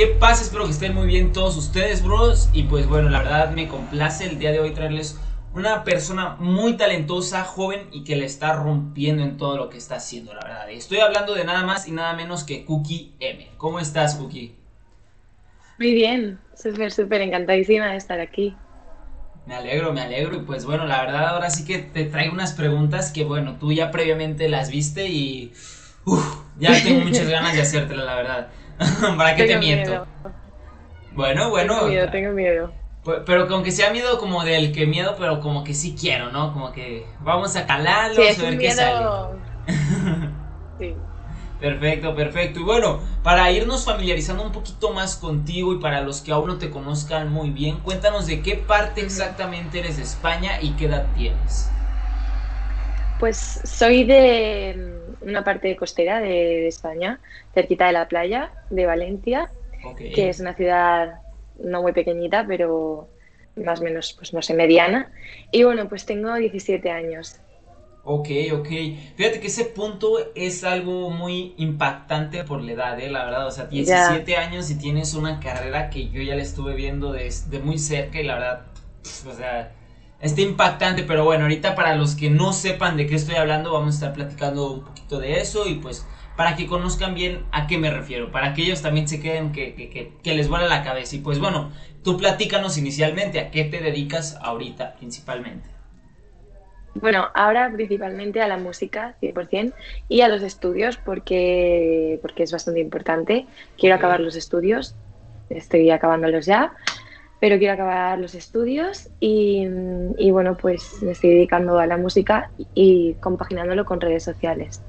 ¿Qué pasa? Espero que estén muy bien todos ustedes, bros. Y pues bueno, la verdad me complace el día de hoy traerles una persona muy talentosa, joven y que le está rompiendo en todo lo que está haciendo, la verdad. Y estoy hablando de nada más y nada menos que Cookie M. ¿Cómo estás, Cookie? Muy bien, súper, súper encantadísima de estar aquí. Me alegro, me alegro. Y pues bueno, la verdad ahora sí que te traigo unas preguntas que bueno, tú ya previamente las viste y ya tengo muchas ganas de hacértelas, la verdad. ¿Para qué te miento? Bueno, bueno. Tengo miedo, tengo miedo. Pero con que sea miedo como del que miedo, pero como que sí quiero, ¿no? Como que vamos a calarlo, a ver qué sale. sí. Perfecto, perfecto. Y bueno, para irnos familiarizando un poquito más contigo y para los que aún no te conozcan muy bien, cuéntanos de qué parte exactamente eres de España y qué edad tienes. Pues soy de una parte costera de, España, cerquita de la playa, de Valencia, que es una ciudad no muy pequeñita, pero más o menos, pues no sé, mediana. Y bueno, pues tengo 17 años. Ok, ok. Fíjate que ese punto es algo muy impactante por la edad, ¿eh? la verdad. O sea, 17 años y tienes una carrera que yo ya la estuve viendo de, muy cerca y la verdad, o sea, está impactante. Pero bueno, ahorita para los que no sepan de qué estoy hablando, vamos a estar platicando un poquito de eso y pues para que conozcan bien a qué me refiero, para que ellos también se queden que, que, que, les vuela la cabeza. Y pues bueno, tú platícanos inicialmente a qué te dedicas ahorita principalmente. Bueno, ahora principalmente a la música, 100%, y a los estudios, porque, porque es bastante importante. Quiero acabar los estudios, estoy acabándolos ya, pero quiero acabar los estudios y, bueno, pues me estoy dedicando a la música y compaginándolo con redes sociales.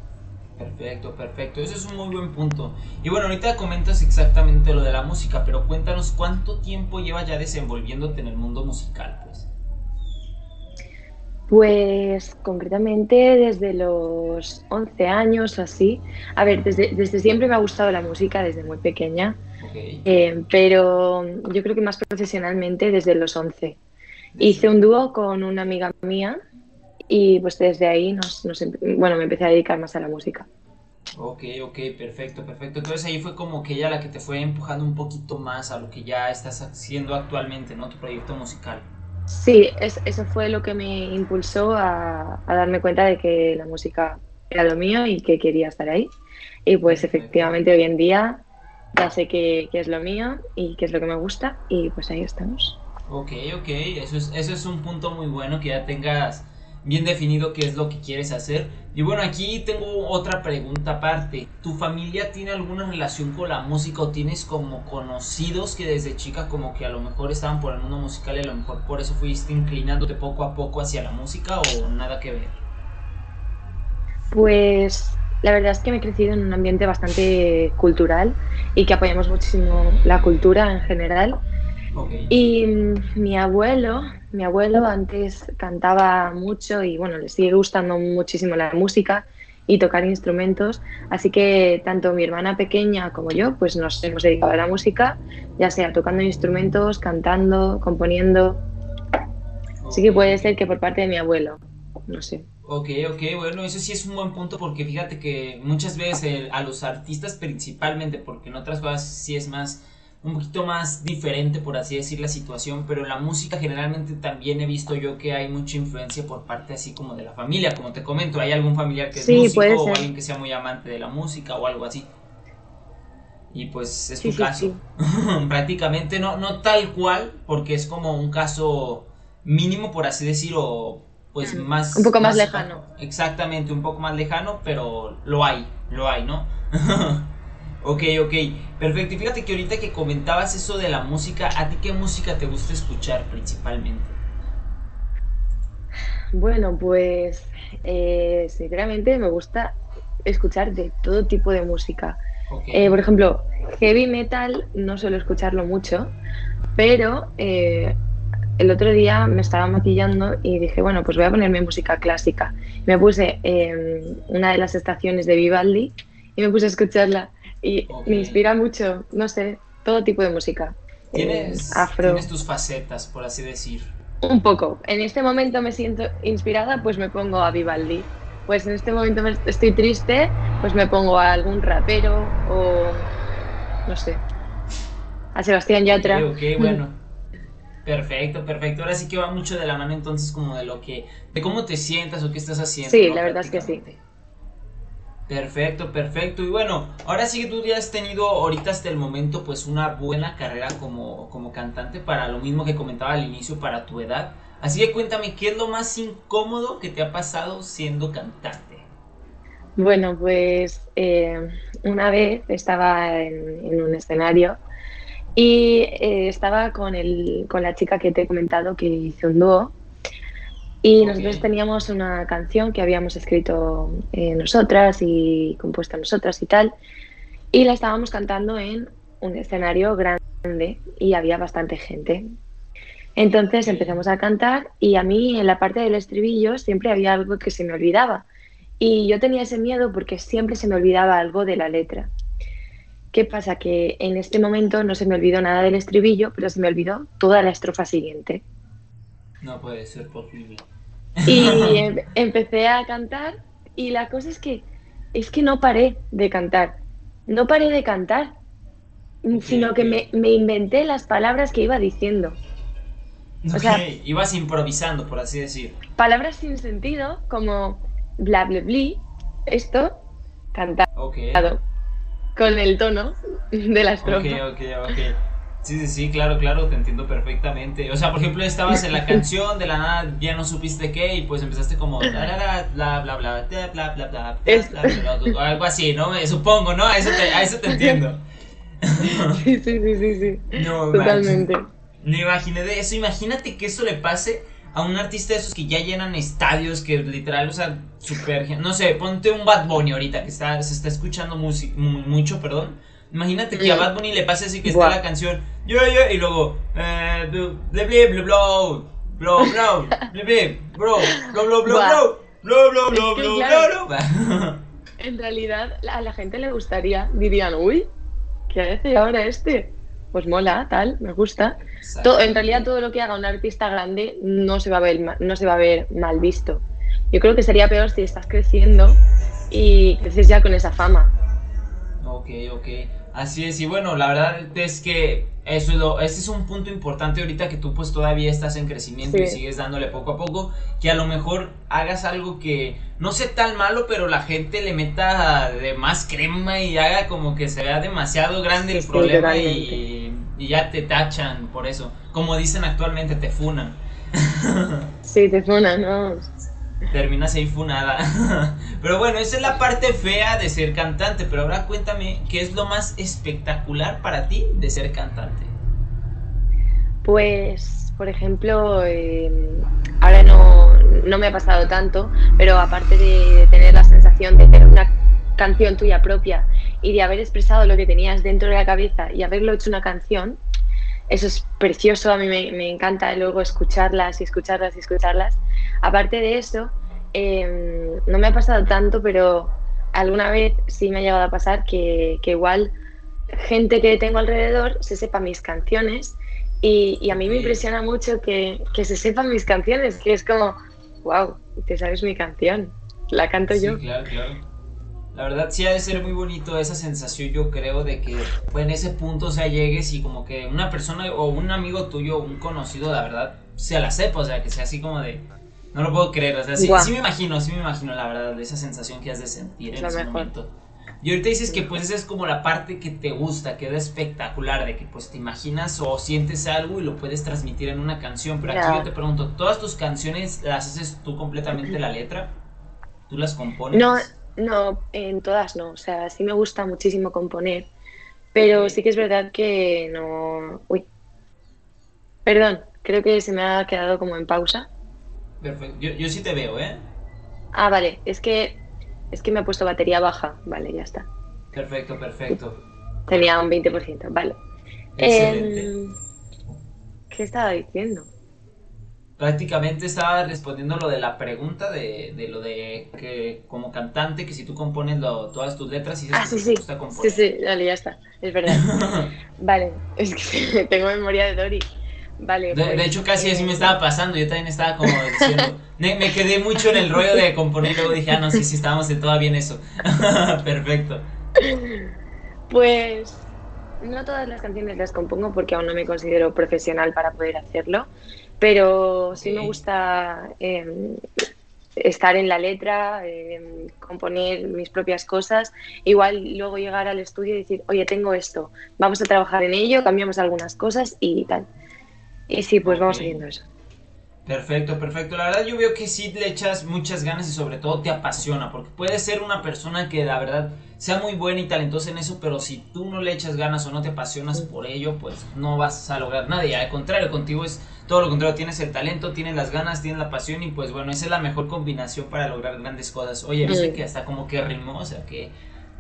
Perfecto, perfecto. Ese es un muy buen punto. Y bueno, ahorita comentas exactamente lo de la música, pero cuéntanos cuánto tiempo llevas ya desenvolviéndote en el mundo musical, pues. Pues concretamente desde los 11 años o así. A ver, desde, desde siempre me ha gustado la música, desde muy pequeña. Eh, pero yo creo que más profesionalmente desde los 11. Hice un dúo con una amiga mía y pues desde ahí nos, bueno, me empecé a dedicar más a la música. Ok, ok, perfecto, perfecto. Entonces ahí fue como que ella la que te fue empujando un poquito más a lo que ya estás haciendo actualmente, ¿no? Tu proyecto musical. Sí, eso fue lo que me impulsó a, darme cuenta de que la música era lo mío y que quería estar ahí. Y pues efectivamente hoy en día ya sé que, es lo mío y que es lo que me gusta y pues ahí estamos. Ok, ok, eso es, eso es un punto muy bueno que ya tengas bien definido qué es lo que quieres hacer. Y bueno, aquí tengo otra pregunta aparte. ¿Tu familia tiene alguna relación con la música o tienes como conocidos que desde chica como que a lo mejor estaban por el mundo musical y a lo mejor por eso fuiste inclinándote poco a poco hacia la música o nada que ver? Pues la verdad es que me he crecido en un ambiente bastante cultural y que apoyamos muchísimo la cultura en general. Y mi abuelo mi abuelo antes cantaba mucho y bueno, le sigue gustando muchísimo la música y tocar instrumentos, así que tanto mi hermana pequeña como yo pues nos hemos dedicado a la música, ya sea tocando instrumentos, cantando, componiendo. Así que puede ser que por parte de mi abuelo, no sé. Ok, ok, bueno, eso sí es un buen punto porque fíjate que muchas veces a los artistas principalmente, porque en otras cosas sí es más un poquito más diferente, por así decir, la situación, pero en la música generalmente también he visto yo que hay mucha influencia por parte así como de la familia, como te comento, hay algún familiar que es músico o alguien que sea muy amante de la música o algo así. Y pues es tu caso. Prácticamente no, no tal cual, porque es como un caso mínimo, por así decirlo, pues mm, más... Un poco más lejano. Exactamente, un poco más lejano, pero lo hay, lo hay, ¿no? Ok, ok, perfecto. Y fíjate que ahorita que comentabas eso de la música, ¿a ti qué música te gusta escuchar principalmente? Bueno, pues eh, sinceramente me gusta escuchar de todo tipo de música. Eh, por ejemplo, heavy metal no suelo escucharlo mucho, pero eh, el otro día me estaba maquillando y dije, bueno, pues voy a ponerme música clásica. Me puse una de las estaciones de Vivaldi y me puse a escucharla y me inspira mucho, no sé, todo tipo de música. ¿Tienes, afro. Tienes tus facetas, por así decir. Un poco. En este momento me siento inspirada, pues me pongo a Vivaldi. Pues en este momento estoy triste, pues me pongo a algún rapero o no sé. a Sebastián Yatra. Ok, bueno. Perfecto, perfecto. Ahora sí que va mucho de la mano entonces como de lo que, de cómo te sientas o qué estás haciendo. Sí, la verdad es que sí. Perfecto, perfecto. Y bueno, ahora sí que tú ya has tenido ahorita hasta el momento pues una buena carrera como, como cantante para lo mismo que comentaba al inicio para tu edad. Así que cuéntame, ¿qué es lo más incómodo que te ha pasado siendo cantante? Bueno, pues eh, una vez estaba en, un escenario y eh, estaba con, el, con la chica que te he comentado que hice un dúo y nosotros teníamos una canción que habíamos escrito eh, nosotras y compuesta nosotras y tal, y la estábamos cantando en un escenario grande y había bastante gente. Entonces empezamos a cantar y a mí en la parte del estribillo siempre había algo que se me olvidaba. Y yo tenía ese miedo porque siempre se me olvidaba algo de la letra. ¿Qué pasa? Que en este momento no se me olvidó nada del estribillo, pero se me olvidó toda la estrofa siguiente. No puede ser posible. Y em, empecé a cantar y la cosa es que es que no paré de cantar. No paré de cantar, sino que me, me, inventé las palabras que iba diciendo. O sea, ibas improvisando, por así decir. Palabras sin sentido, como bla bla bla, esto, cantado. Con el tono de la estrofa. Ok, ok, ok. Sí, sí, sí, claro, claro, te entiendo perfectamente. O sea, por ejemplo, estabas en la canción, de la nada ya no supiste qué y pues empezaste como bla bla bla bla bla bla bla bla algo así, ¿no? Supongo, ¿no? A eso te, a eso te entiendo. Sí, sí, sí, sí, sí. No, Totalmente. Me imaginé de eso, imagínate que eso le pase a un artista de esos que ya llenan estadios, que literal, o sea, super, no sé, ponte un Bad Bunny ahorita que está, se está escuchando mucho, perdón Imagínate que a Bad Bunny le pase así que está la canción yo, yo, y luego eh, bro, En realidad a la gente le gustaría, dirían, uy, ¿qué hace ahora este? Pues mola, tal, me gusta. Todo, en realidad todo lo que haga un artista grande no se va a ver no se va a ver mal visto. Yo creo que sería peor si estás creciendo y creces ya con esa fama. Ok, ok. Así es, y bueno, la verdad es que eso es lo, ese es un punto importante ahorita que tú pues todavía estás en crecimiento y sigues dándole poco a poco, que a lo mejor hagas algo que no sea tan malo, pero la gente le meta de más crema y haga como que se vea demasiado grande el problema y, y, ya te tachan por eso. Como dicen actualmente, te funan. Sí, te funan, no terminas ahí funada. pero bueno, esa es la parte fea de ser cantante. Pero ahora cuéntame, ¿qué es lo más espectacular para ti de ser cantante? Pues, por ejemplo, em, ahora no, no, me ha pasado tanto, pero aparte de tener la sensación de tener una canción tuya propia y de haber expresado lo que tenías dentro de la cabeza y haberlo hecho una canción, eso es precioso, a mí me, me encanta luego escucharlas y escucharlas y escucharlas. Aparte de eso, em, no me ha pasado tanto, pero alguna vez sí me ha llegado a pasar que, igual gente que tengo alrededor se sepa mis canciones y, a mí me impresiona mucho que, se sepan mis canciones, que es como, wow, te sabes mi canción, la canto sí, yo. Claro, claro. La verdad sí ha de ser muy bonito esa sensación, yo creo, de que pues, en ese punto, o sea, llegues y como que una persona o un amigo tuyo, un conocido, la verdad, se la sepa, o sea, que sea así como de, no lo puedo creer, o sea, sí, sí, me imagino, sí me imagino la verdad, de esa sensación que has de sentir en ese momento. Y ahorita dices que pues esa es como la parte que te gusta, que es espectacular, de que pues te imaginas o sientes algo y lo puedes transmitir en una canción. Pero aquí yo te pregunto, ¿todas tus canciones las haces tú completamente la letra? ¿Tú las compones? No, no, en todas no. O sea, sí me gusta muchísimo componer, pero sí que es verdad que no... Uy. Perdón, creo que se me ha quedado como en pausa. Perfecto. Yo, sí te veo, ¿eh? Ah, vale. Es que, es que me ha puesto batería baja. Vale, ya está. Perfecto, perfecto. Tenía un 20%, vale. Em, ¿Qué estaba diciendo? Prácticamente estaba respondiendo lo de la pregunta de, de lo de que como cantante, que si tú compones todas tus letras y ah, sí, sí. Sí, sí, vale, ya está. Es verdad. vale, es que tengo memoria de Dory. Vale. De, pues, hecho, casi así me estaba pasando. Yo también estaba como diciendo. me, quedé mucho en el rollo de componer. Y luego dije, ah, no, sí, sí, estábamos en todo bien eso. Perfecto. Pues. no todas las canciones las compongo porque aún no me considero profesional para poder hacerlo, pero sí me gusta em, estar en la letra, em, componer mis propias cosas, igual luego llegar al estudio y decir, oye, tengo esto, vamos a trabajar en ello, cambiamos algunas cosas y tal. Y sí, pues vamos haciendo eso. Perfecto, perfecto. La verdad yo veo que sí le echas muchas ganas y sobre todo te apasiona, porque puedes ser una persona que la verdad sea muy buena y talentosa en eso, pero si tú no le echas ganas o no te apasionas por ello, pues no vas a lograr nada. Y al contrario, contigo es todo lo contrario, tienes el talento, tienes las ganas, tienes la pasión y pues bueno, esa es la mejor combinación para lograr grandes cosas. Oye, viste que hasta como que rimó, o sea que...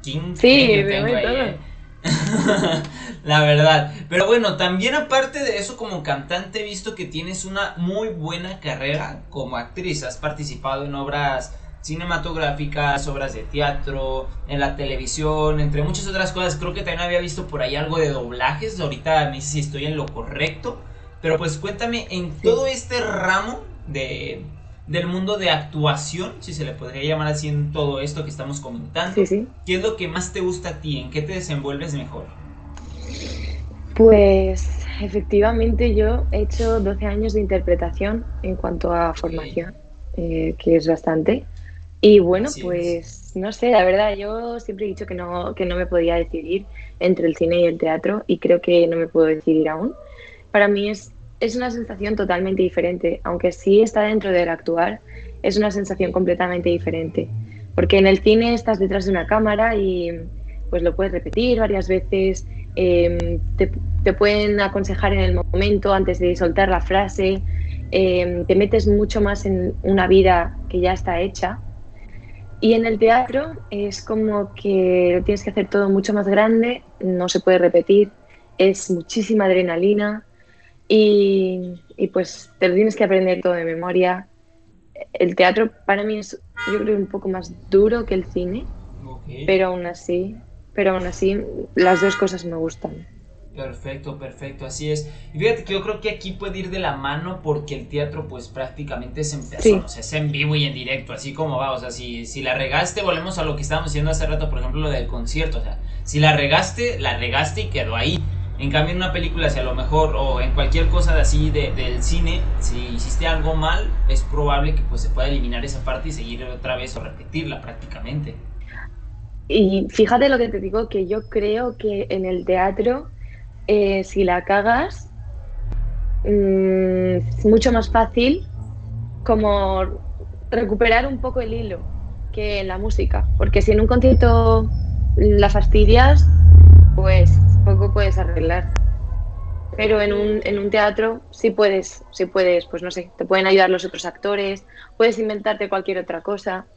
King, sí, tengo ahí? la verdad. Pero bueno, también aparte de eso, como cantante, he visto que tienes una muy buena carrera como actriz. Has participado en obras cinematográficas, obras de teatro, en la televisión, entre muchas otras cosas. Creo que también había visto por ahí algo de doblajes. Ahorita me dice si estoy en lo correcto. Pero pues cuéntame, en todo este ramo de, del mundo de actuación, si se le podría llamar así en todo esto que estamos comentando. ¿Qué es lo que más te gusta a ti? ¿En qué te desenvuelves mejor? Pues efectivamente yo he hecho 12 años de interpretación en cuanto a formación, eh, que es bastante. Y bueno, pues no sé, la verdad, yo siempre he dicho que no, que no me podía decidir entre el cine y el teatro y creo que no me puedo decidir aún. Para mí es es una sensación totalmente diferente, aunque sí está dentro del actuar, es una sensación completamente diferente, porque en el cine estás detrás de una cámara y pues lo puedes repetir varias veces, em, te, pueden aconsejar en el momento antes de soltar la frase, em, te metes mucho más en una vida que ya está hecha. Y en el teatro es como que tienes que hacer todo mucho más grande, no se puede repetir, es muchísima adrenalina, y, pues te lo tienes que aprender todo de memoria. El teatro para mí es, yo creo, un poco más duro que el cine, pero aún así, pero aún así las dos cosas me gustan. Perfecto, perfecto, así es. Y fíjate que yo creo que aquí puede ir de la mano porque el teatro pues prácticamente es en persona, o sea, es en vivo y en directo, así como va, o sea, si, si la regaste, volvemos a lo que estábamos diciendo hace rato, por ejemplo, lo del concierto, o sea, si la regaste, la regaste y quedó ahí. En cambio, en una película, si a lo mejor, o en cualquier cosa de así de, del cine, si hiciste algo mal, es probable que pues se pueda eliminar esa parte y seguir otra vez o repetirla prácticamente. Y fíjate lo que te digo, que yo creo que en el teatro, eh, si la cagas, mm, es mucho más fácil como recuperar un poco el hilo que en la música. Porque si en un concierto la fastidias, pues poco puedes arreglar. Pero en un, en un teatro sí puedes, sí puedes, pues no sé, te pueden ayudar los otros actores, puedes inventarte cualquier otra cosa.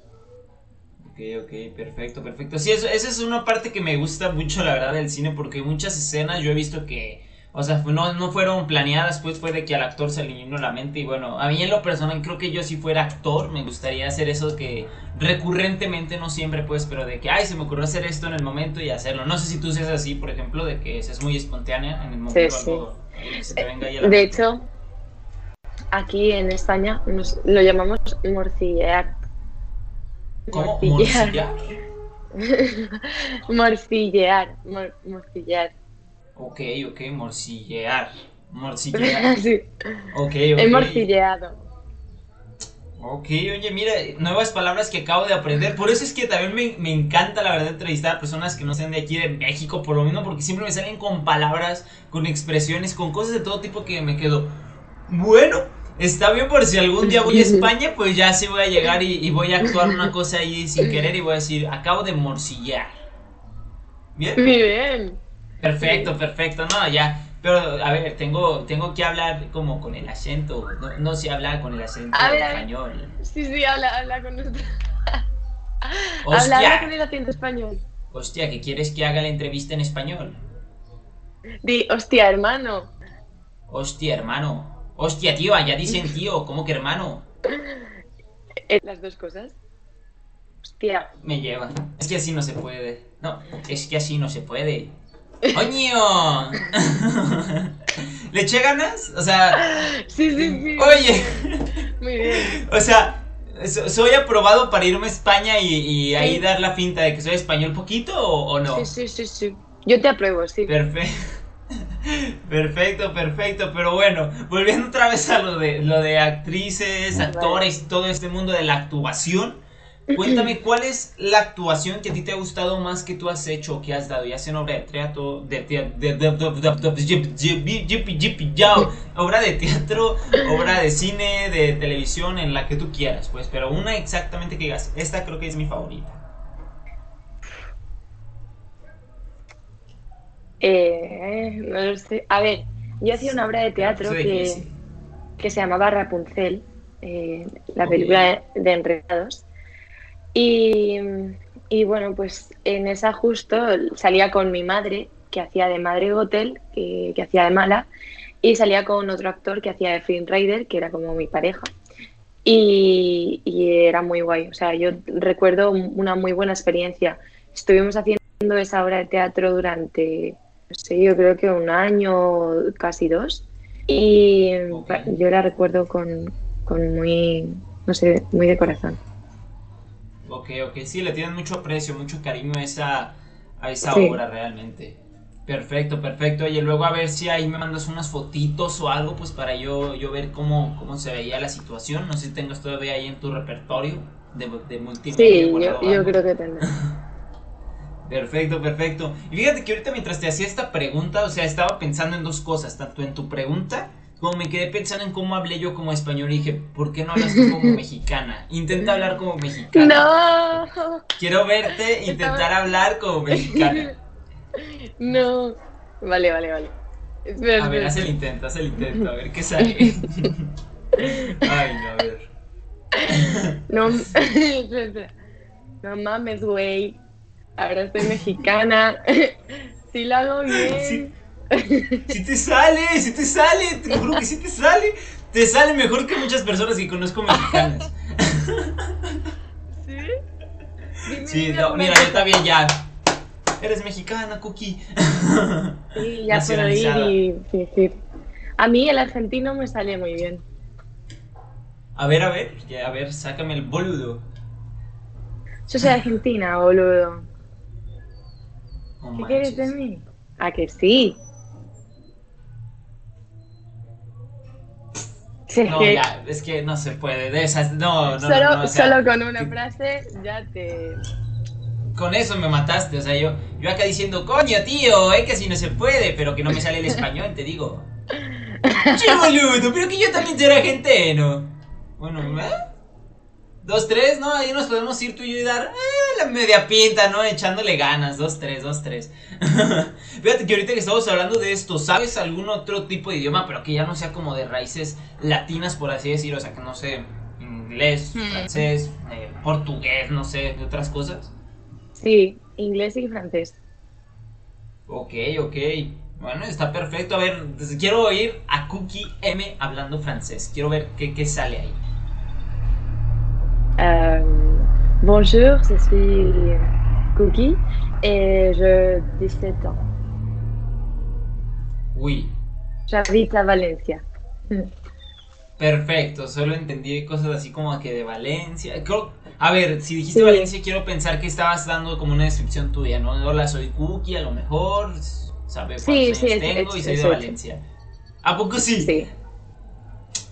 Ok, ok, perfecto, perfecto. Sí, eso, esa es una parte que me gusta mucho, la verdad, del cine, porque muchas escenas yo he visto que o sea, no, no fueron planeadas, pues fue de que al actor se le vino la mente. Y bueno, a mí en lo personal creo que yo si fuera actor me gustaría hacer eso que recurrentemente, no siempre pues, pero de que, ay, se me ocurrió hacer esto en el momento y hacerlo. No sé si tú seas así, por ejemplo, de que seas muy espontánea en el momento. Sí, sí. de hecho, aquí en España lo llamamos morcillear. ¿Cómo? ¿Morcillear? morcillear, morcillear. Ok, ok, morcillear. Morcillear. sí. Ok, ok. He morcilleado. Ok, oye, mira, nuevas palabras que acabo de aprender. Por eso es que también me, me, encanta, la verdad, entrevistar a personas que no sean de aquí de México, por lo mismo, porque siempre me salen con palabras, con expresiones, con cosas de todo tipo que me quedo. Bueno, está bien por si algún día voy a España, pues ya sí voy a llegar y, y voy a actuar una cosa ahí sin querer y voy a decir, acabo de morcillar. ¿Bien? Muy bien. Perfecto, perfecto, no, ya. Pero, a ver, tengo, tengo que hablar como con el acento, no, no sé hablar con el acento español. Sí, sí, habla, habla con nuestro... habla, habla con el acento español. Hostia, ¿qué quieres que haga la entrevista en español? Di, hostia, hermano. Hostia, hermano. Hostia, tío, allá dicen tío, ¿cómo que hermano? Eh, las dos cosas. Hostia. Me lleva. Es que así no se puede. No, es que así no se puede. ¡Oño! ¿Le eché ganas? O sea. Sí, sí, sí. Oye. Muy bien. O sea, ¿soy aprobado para irme a España y, ahí dar la finta de que soy español poquito o, no? Sí, sí, sí, sí. Yo te apruebo, sí. Perfecto. Perfecto, perfecto, pero bueno, volviendo otra vez a lo de lo de actrices, actores y todo este mundo de la actuación. Cuéntame, ¿cuál es la actuación que a ti te ha gustado más que tú has hecho o que has dado? Ya sea en obra de teatro, de, obra de teatro, obra de cine, de televisión, en la que tú quieras, pues, pero una exactamente que digas, esta creo que es mi favorita. Eh, no lo sé. A ver, yo hacía una obra de teatro que, que, se llamaba Rapunzel, eh, la película de Enredados. Y, y, bueno, pues en esa justo salía con mi madre, que hacía de madre hotel, que, que hacía de mala, y salía con otro actor que hacía de Flynn Rider, que era como mi pareja. Y, y, era muy guay. O sea, yo recuerdo una muy buena experiencia. Estuvimos haciendo esa obra de teatro durante, no sé, yo creo que un año, casi dos. Y yo la recuerdo con, con muy, no sé, muy de corazón. Ok, ok, sí, le tienen mucho aprecio, mucho cariño a esa, a esa obra realmente. Perfecto, perfecto. Oye, luego a ver si ahí me mandas unas fotitos o algo, pues para yo, yo ver cómo, cómo se veía la situación. No sé si tengas todavía ahí en tu repertorio de, de multimedia. Sí, yo, creo que tendré. Perfecto, perfecto. Y fíjate que ahorita mientras te hacía esta pregunta, o sea, estaba pensando en dos cosas, tanto en tu pregunta como me quedé pensando en cómo hablé yo como español y dije, ¿por qué no hablas tú como mexicana? Intenta hablar como mexicana. No. Quiero verte intentar hablar como mexicana. No. Vale, vale, vale. a ver, haz el intento, haz el intento, a ver qué sale. Ay, no, a ver. No, no mames, güey. Ahora estoy mexicana. Sí lo hago bien. Si te sale, si te sale, te juro que si te sale. Te sale mejor que muchas personas que conozco mexicanas. ¿Sí? sí, no, mira, yo también ya. Eres mexicana, Cookie. Sí, ya puedo ir y fingir. A mí el argentino me sale muy bien. A ver, a ver, a ver, sácame el boludo. Yo soy argentina, boludo. ¿Qué quieres de mí? ¿A que sí? No, ya, es que no se puede. De esas, no, no, solo, no, solo con una frase ya te. Con eso me mataste, o sea, yo, yo acá diciendo, coño, tío, es que si no se puede, pero que no me sale el español, te digo. che, boludo, pero que yo también soy argentino. Bueno, ¿eh? Dos, tres, ¿no? Ahí nos podemos ir tú y yo y dar eh, la media pinta, ¿no? Echándole ganas. Dos, tres, dos, tres. Fíjate que ahorita que estamos hablando de esto, ¿sabes algún otro tipo de idioma, pero que ya no sea como de raíces latinas, por así decirlo? O sea, que no sé, inglés, hmm. francés, eh, portugués, no sé, otras cosas. Sí, inglés y francés. Ok, ok. Bueno, está perfecto. A ver, quiero oír a Cookie M hablando francés. Quiero ver qué, qué sale ahí. Euh, bonjour, je suis Cookie et je 17 ans. Oui. J'habite à Valencia. Perfecto, solo entendí cosas así como que de Valencia. a ver, si dijiste Valencia, quiero pensar que estabas dando como una descripción tuya, ¿no? Hola, soy Cookie, a lo mejor, sabe cuántos sí, tengo y soy de Valencia. ¿A poco sí? Sí.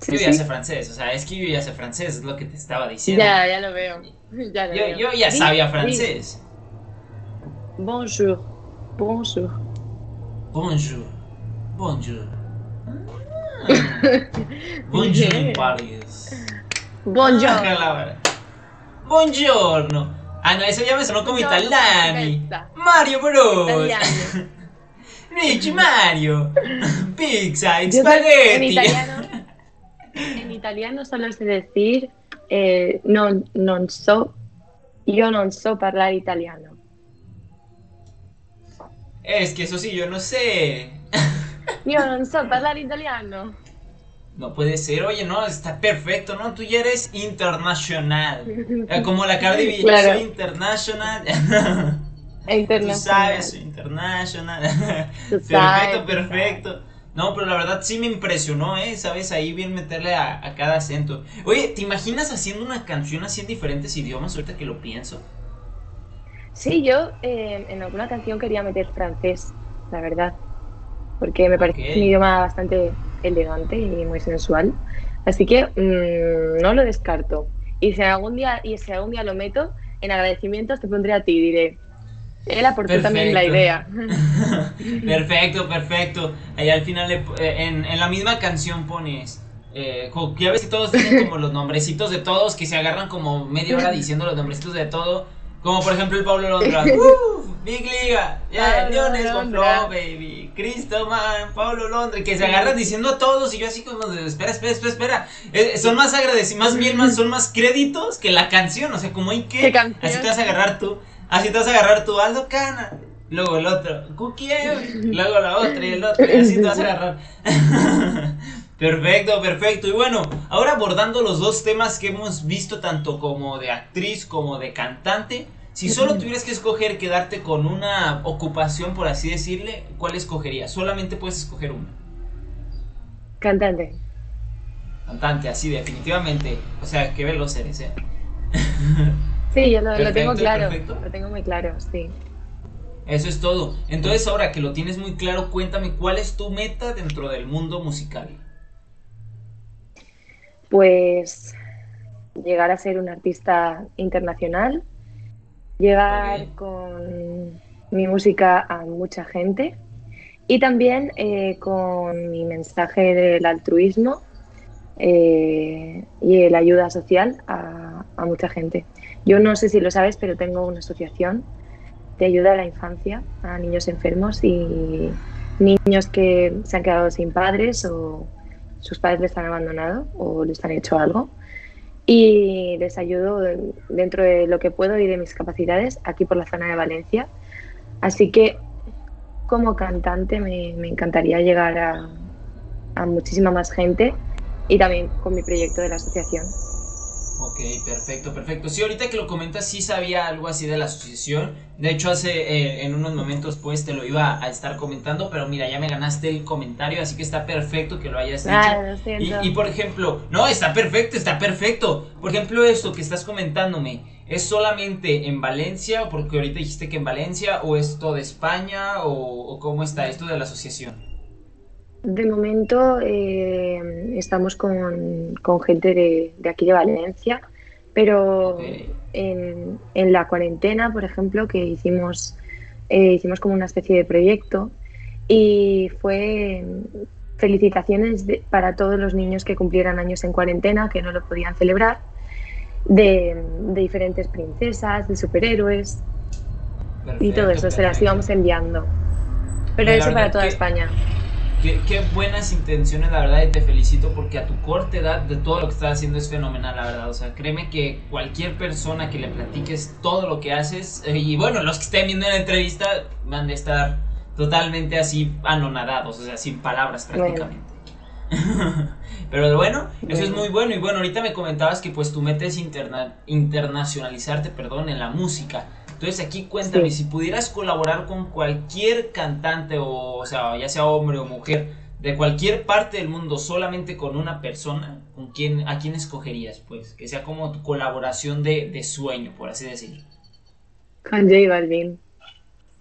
Yo ya sé francés, o sea, es que yo ya sé francés, es lo que te estaba diciendo. Ya, ya lo veo. Ya lo yo, veo. yo, ya sabía francés. Bonjour. Bonjour. Bonjour. Bonjour. Bonjour in Paris. Buongiorno. Buongiorno. Ah, no, eso ya me sonó como italiani. Mario Bros. Rich Mario. Pizza, spaghetti. En italiano, en italiano solo sé decir eh, non, non so, io non so parlare italiano. Es que eso sí, yo no sé. Yo no sé hablar italiano. No puede ser, oye, no, está perfecto, ¿no? Tú ya eres internacional. Eh, como la Cardi B, claro. soy internacional. internacional. Tú sabes, soy internacional. perfecto, perfecto. No, pero la verdad sí me impresionó, ¿eh? Sabes, ahí bien meterle a, a, cada acento. Oye, ¿te imaginas haciendo una canción así en diferentes idiomas ahorita que lo pienso? Sí, yo eh, en alguna canción quería meter francés, la verdad, porque me parece un idioma bastante elegante y muy sensual. Así que mm, no lo descarto. Y si algún día y si algún día lo meto, en agradecimientos te pondré a ti y diré, él aportó también la idea. perfecto, perfecto. Y al final eh, en, en la misma canción pones eh, ya ves que todos tienen como los nombrecitos de todos que se agarran como media hora diciendo los nombrecitos de todo. Como por ejemplo el Pablo Londra. Big Liga, ya, Leones baby. Cristo Man, Pablo Londra, que se agarran diciendo todos y yo así como de, espera, espera, espera, espera. Eh, son más agradecidos, más bien más, son más créditos que la canción, o sea, como hay que. Así te vas a agarrar tú, así te vas a agarrar tú, Aldo Cana. Luego el otro, Cookie luego la otra y el otro, y así te vas a agarrar. Perfecto, perfecto. Y bueno, ahora abordando los dos temas que hemos visto, tanto como de actriz como de cantante, si solo tuvieras que escoger quedarte con una ocupación, por así decirle, ¿cuál escogerías? Solamente puedes escoger una. Cantante. Cantante, así, definitivamente. O sea, qué veloz eres, ¿eh? Sí, yo lo, lo tengo claro. Lo tengo muy claro, sí. Eso es todo. Entonces, ahora que lo tienes muy claro, cuéntame cuál es tu meta dentro del mundo musical pues llegar a ser un artista internacional, llegar con mi música a mucha gente y también eh, con mi mensaje del altruismo eh, y la ayuda social a, a, mucha gente. Yo no sé si lo sabes, pero tengo una asociación de ayuda a la infancia, a niños enfermos y niños que se han quedado sin padres o sus padres les han abandonado o les han hecho algo y les ayudo dentro de lo que puedo y de mis capacidades aquí por la zona de Valencia. Así que como cantante me, me encantaría llegar a, a muchísima más gente y también con mi proyecto de la asociación. Ok, perfecto, perfecto. Sí, ahorita que lo comentas, sí sabía algo así de la asociación. De hecho, hace eh, en unos momentos pues te lo iba a estar comentando, pero mira, ya me ganaste el comentario, así que está perfecto que lo hayas ah, dicho. y, y, por ejemplo, no, está perfecto, está perfecto. Por ejemplo, esto que estás comentándome, ¿es solamente en Valencia? Porque ahorita dijiste que en Valencia, o es todo España, o, o cómo está esto de la asociación. De momento eh, estamos con, gente de, aquí de Valencia, pero en, la cuarentena, por ejemplo, que hicimos, eh, hicimos como una especie de proyecto y fue felicitaciones para todos los niños que cumplieran años en cuarentena, que no lo podían celebrar, de, diferentes princesas, de superhéroes y todo eso, se las íbamos enviando. Pero eso para toda España. Qué, buenas intenciones, la verdad, y te felicito porque a tu corta edad de todo lo que estás haciendo es fenomenal, la verdad. O sea, créeme que cualquier persona que le platiques todo lo que haces, eh, y bueno, los que estén viendo la entrevista van a estar totalmente así anonadados, o sea, sin palabras prácticamente. Pero bueno, eso es muy bueno. Y bueno, ahorita me comentabas que pues tu meta es internacionalizarte, perdón, en la música. Entonces aquí cuéntame, si pudieras colaborar con cualquier cantante o, sea, ya sea hombre o mujer, de cualquier parte del mundo, solamente con una persona, ¿con quién, ¿a quién escogerías? Pues que sea como tu colaboración de, sueño, por así decirlo. Con J Balvin.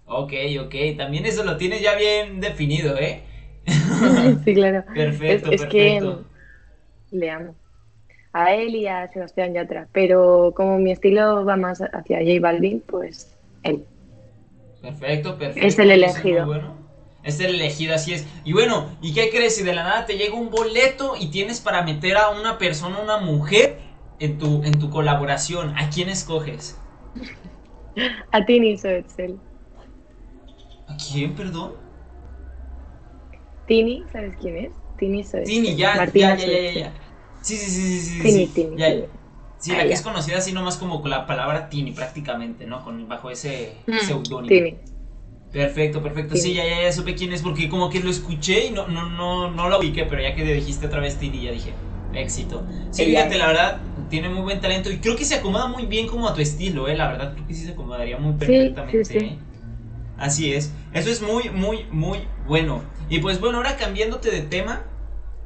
Ok, ok, también eso lo tienes ya bien definido, ¿eh? sí, claro. perfecto, es, perfecto. que le amo a él y a Sebastián Yatra, pero como mi estilo va más hacia J Balvin, pues él. Perfecto, perfecto. Es el elegido. bueno. Es el elegido, así es. Y bueno, ¿y qué crees? Si de la nada te llega un boleto y tienes para meter a una persona, una mujer, en tu, en tu colaboración, ¿a quién escoges? A Tini Soetzel. ¿A quién, perdón? Tini, ¿sabes quién es? Tini Soetzel. Tini, ya, ya, ya, ya, ya. Sí, sí, sí, sí, sí. sí. sí, la que es conocida así nomás como con la palabra Tini prácticamente, ¿no? Con, bajo ese mm, seudónimo. Tini. Perfecto, perfecto. Sí, ya, ya, ya supe quién es porque como que lo escuché y no, no, no, no lo ubiqué, pero ya que dijiste otra vez Tini, ya dije, éxito. Sí, fíjate, la verdad, tiene muy buen talento y creo que se acomoda muy bien como a tu estilo, ¿eh? La verdad, creo que sí se acomodaría muy perfectamente. Sí, sí, ¿eh? Así es. Eso es muy, muy, muy bueno. Y pues bueno, ahora cambiándote de tema,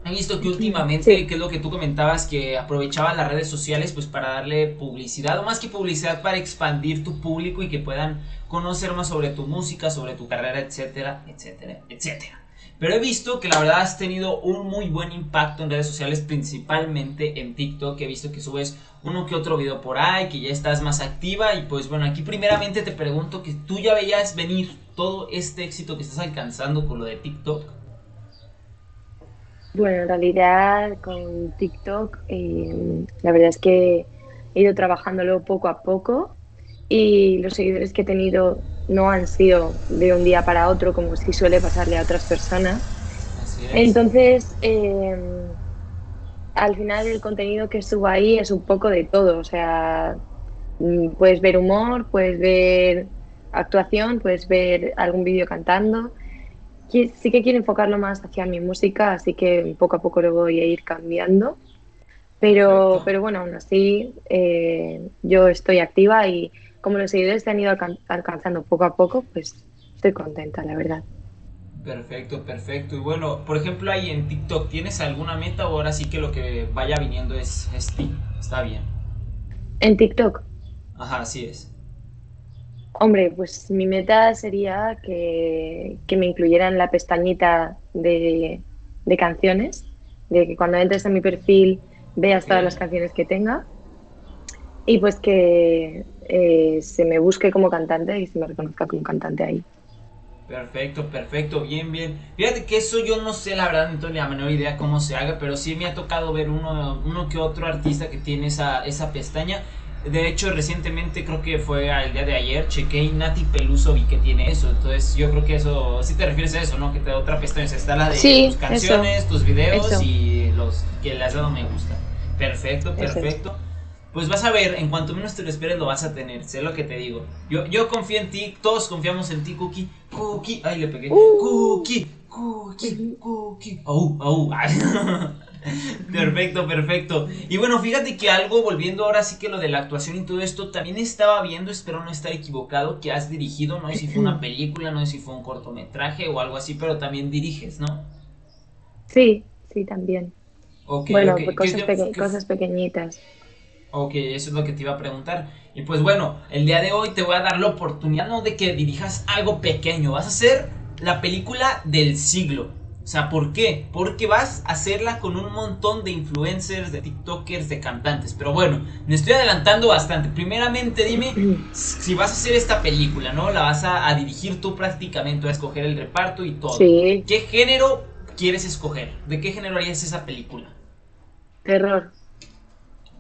He visto que últimamente, que es lo que tú comentabas, que aprovechaban las redes sociales pues para darle publicidad, o más que publicidad, para expandir tu público y que puedan conocer más sobre tu música, sobre tu carrera, etcétera, etcétera, etcétera. Pero he visto que la verdad has tenido un muy buen impacto en redes sociales, principalmente en TikTok. He visto que subes uno que otro video por ahí, que ya estás más activa. Y pues bueno, aquí primeramente te pregunto que tú ya veías venir todo este éxito que estás alcanzando con lo de TikTok. Bueno, en realidad con TikTok eh, la verdad es que he ido trabajándolo poco a poco y los seguidores que he tenido no han sido de un día para otro como si suele pasarle a otras personas. Entonces, em, al final el contenido que subo ahí es un poco de todo, o sea, mm, puedes ver humor, puedes ver actuación, puedes ver algún vídeo cantando. Sí que quiero enfocarlo más hacia mi música, así que poco a poco lo voy a ir cambiando. Pero, pero bueno, aún así eh, yo estoy activa y, como los seguidores se han ido alcanzando poco a poco, pues estoy contenta, la verdad. Perfecto, perfecto. Y bueno, por ejemplo, ahí en TikTok, ¿tienes alguna meta o ahora sí que lo que vaya viniendo es, es ti? Está bien. ¿En TikTok? Ajá, así es. Hombre, pues mi meta sería que, que me incluyeran la pestañita de, de, canciones, de que cuando entres en mi perfil veas todas las canciones que tenga y pues que eh, se me busque como cantante y se me reconozca como cantante ahí. Perfecto, perfecto, bien, bien. Fíjate que eso yo no sé, la verdad, no tengo ni la menor idea cómo se haga, pero sí me ha tocado ver uno, uno que otro artista que tiene esa, esa pestaña. De hecho, recientemente, creo que fue al día de ayer, chequé y Nati Peluso vi que tiene eso. Entonces, yo creo que eso, sí te refieres a eso, ¿no? Que te da otra pestaña. está la de tus canciones, tus videos y los que le has dado me gusta. Perfecto, perfecto pues vas a ver, en cuanto menos te lo esperes lo vas a tener, sé lo que te digo. Yo, yo confío en ti, todos confiamos en ti, Cookie. Cookie, ay, le pegué. Uh. Cookie, Cookie, Cookie. Au, au. perfecto, perfecto. Y bueno, fíjate que algo, volviendo ahora sí que lo de la actuación y todo esto, también estaba viendo, espero no estar equivocado, que has dirigido, no sé si fue una película, no sé si fue un cortometraje o algo así, pero también diriges, ¿no? Sí, sí, también. bueno, cosas, cosas pequeñitas. Ok, eso es lo que te iba a preguntar. Y pues bueno, el día de hoy te voy a dar la oportunidad no de que dirijas algo pequeño, vas a hacer la película del siglo. O sea, ¿por qué? Porque vas a hacerla con un montón de influencers, de TikTokers, de cantantes. Pero bueno, me estoy adelantando bastante. Primeramente dime si vas a hacer esta película, ¿no? La vas a, dirigir tú prácticamente, a escoger el reparto y todo. Sí. ¿Qué género quieres escoger? ¿De qué género harías esa película? Terror.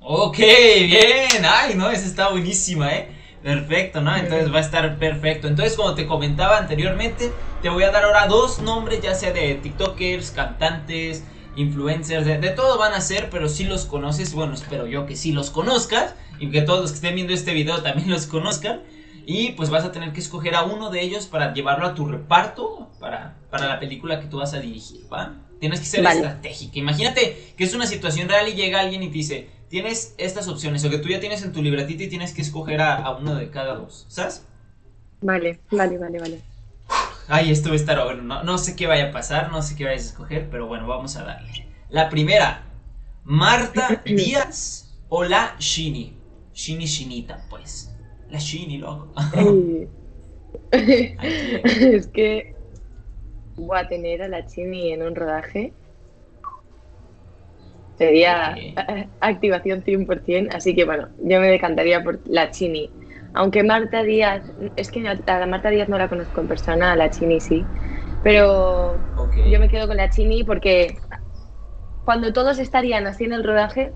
Ok, bien. Ay, no, esa está buenísima, ¿eh? Perfecto, ¿no? Entonces va a estar perfecto. Entonces, como te comentaba anteriormente, te voy a dar ahora dos nombres, ya sea de TikTokers, cantantes, influencers, de, todo van a ser, pero si los conoces, bueno, espero yo que sí los conozcas y que todos los que estén viendo este video también los conozcan. Y pues vas a tener que escoger a uno de ellos para llevarlo a tu reparto para, para la película que tú vas a dirigir, ¿va? Tienes que ser estratégica. Imagínate que es una situación real y llega alguien y te dice, tienes estas opciones, o que tú ya tienes en tu libretita y tienes que escoger a, uno de cada dos, ¿sabes? Vale, vale, vale, vale. Ay, esto va a estar bueno, no, no sé qué vaya a pasar, no sé qué vayas a escoger, pero bueno, vamos a darle. La primera, Marta Díaz o la Shini. Shini Shinita, pues. La Shini, loco. es que voy a tener a la Chini en un rodaje Sería activación 100%, así que bueno, yo me decantaría por la Chini. Aunque Marta Díaz, es que a Marta Díaz no la conozco en persona, a la Chini sí, pero yo me quedo con la Chini porque cuando todos estarían así en el rodaje,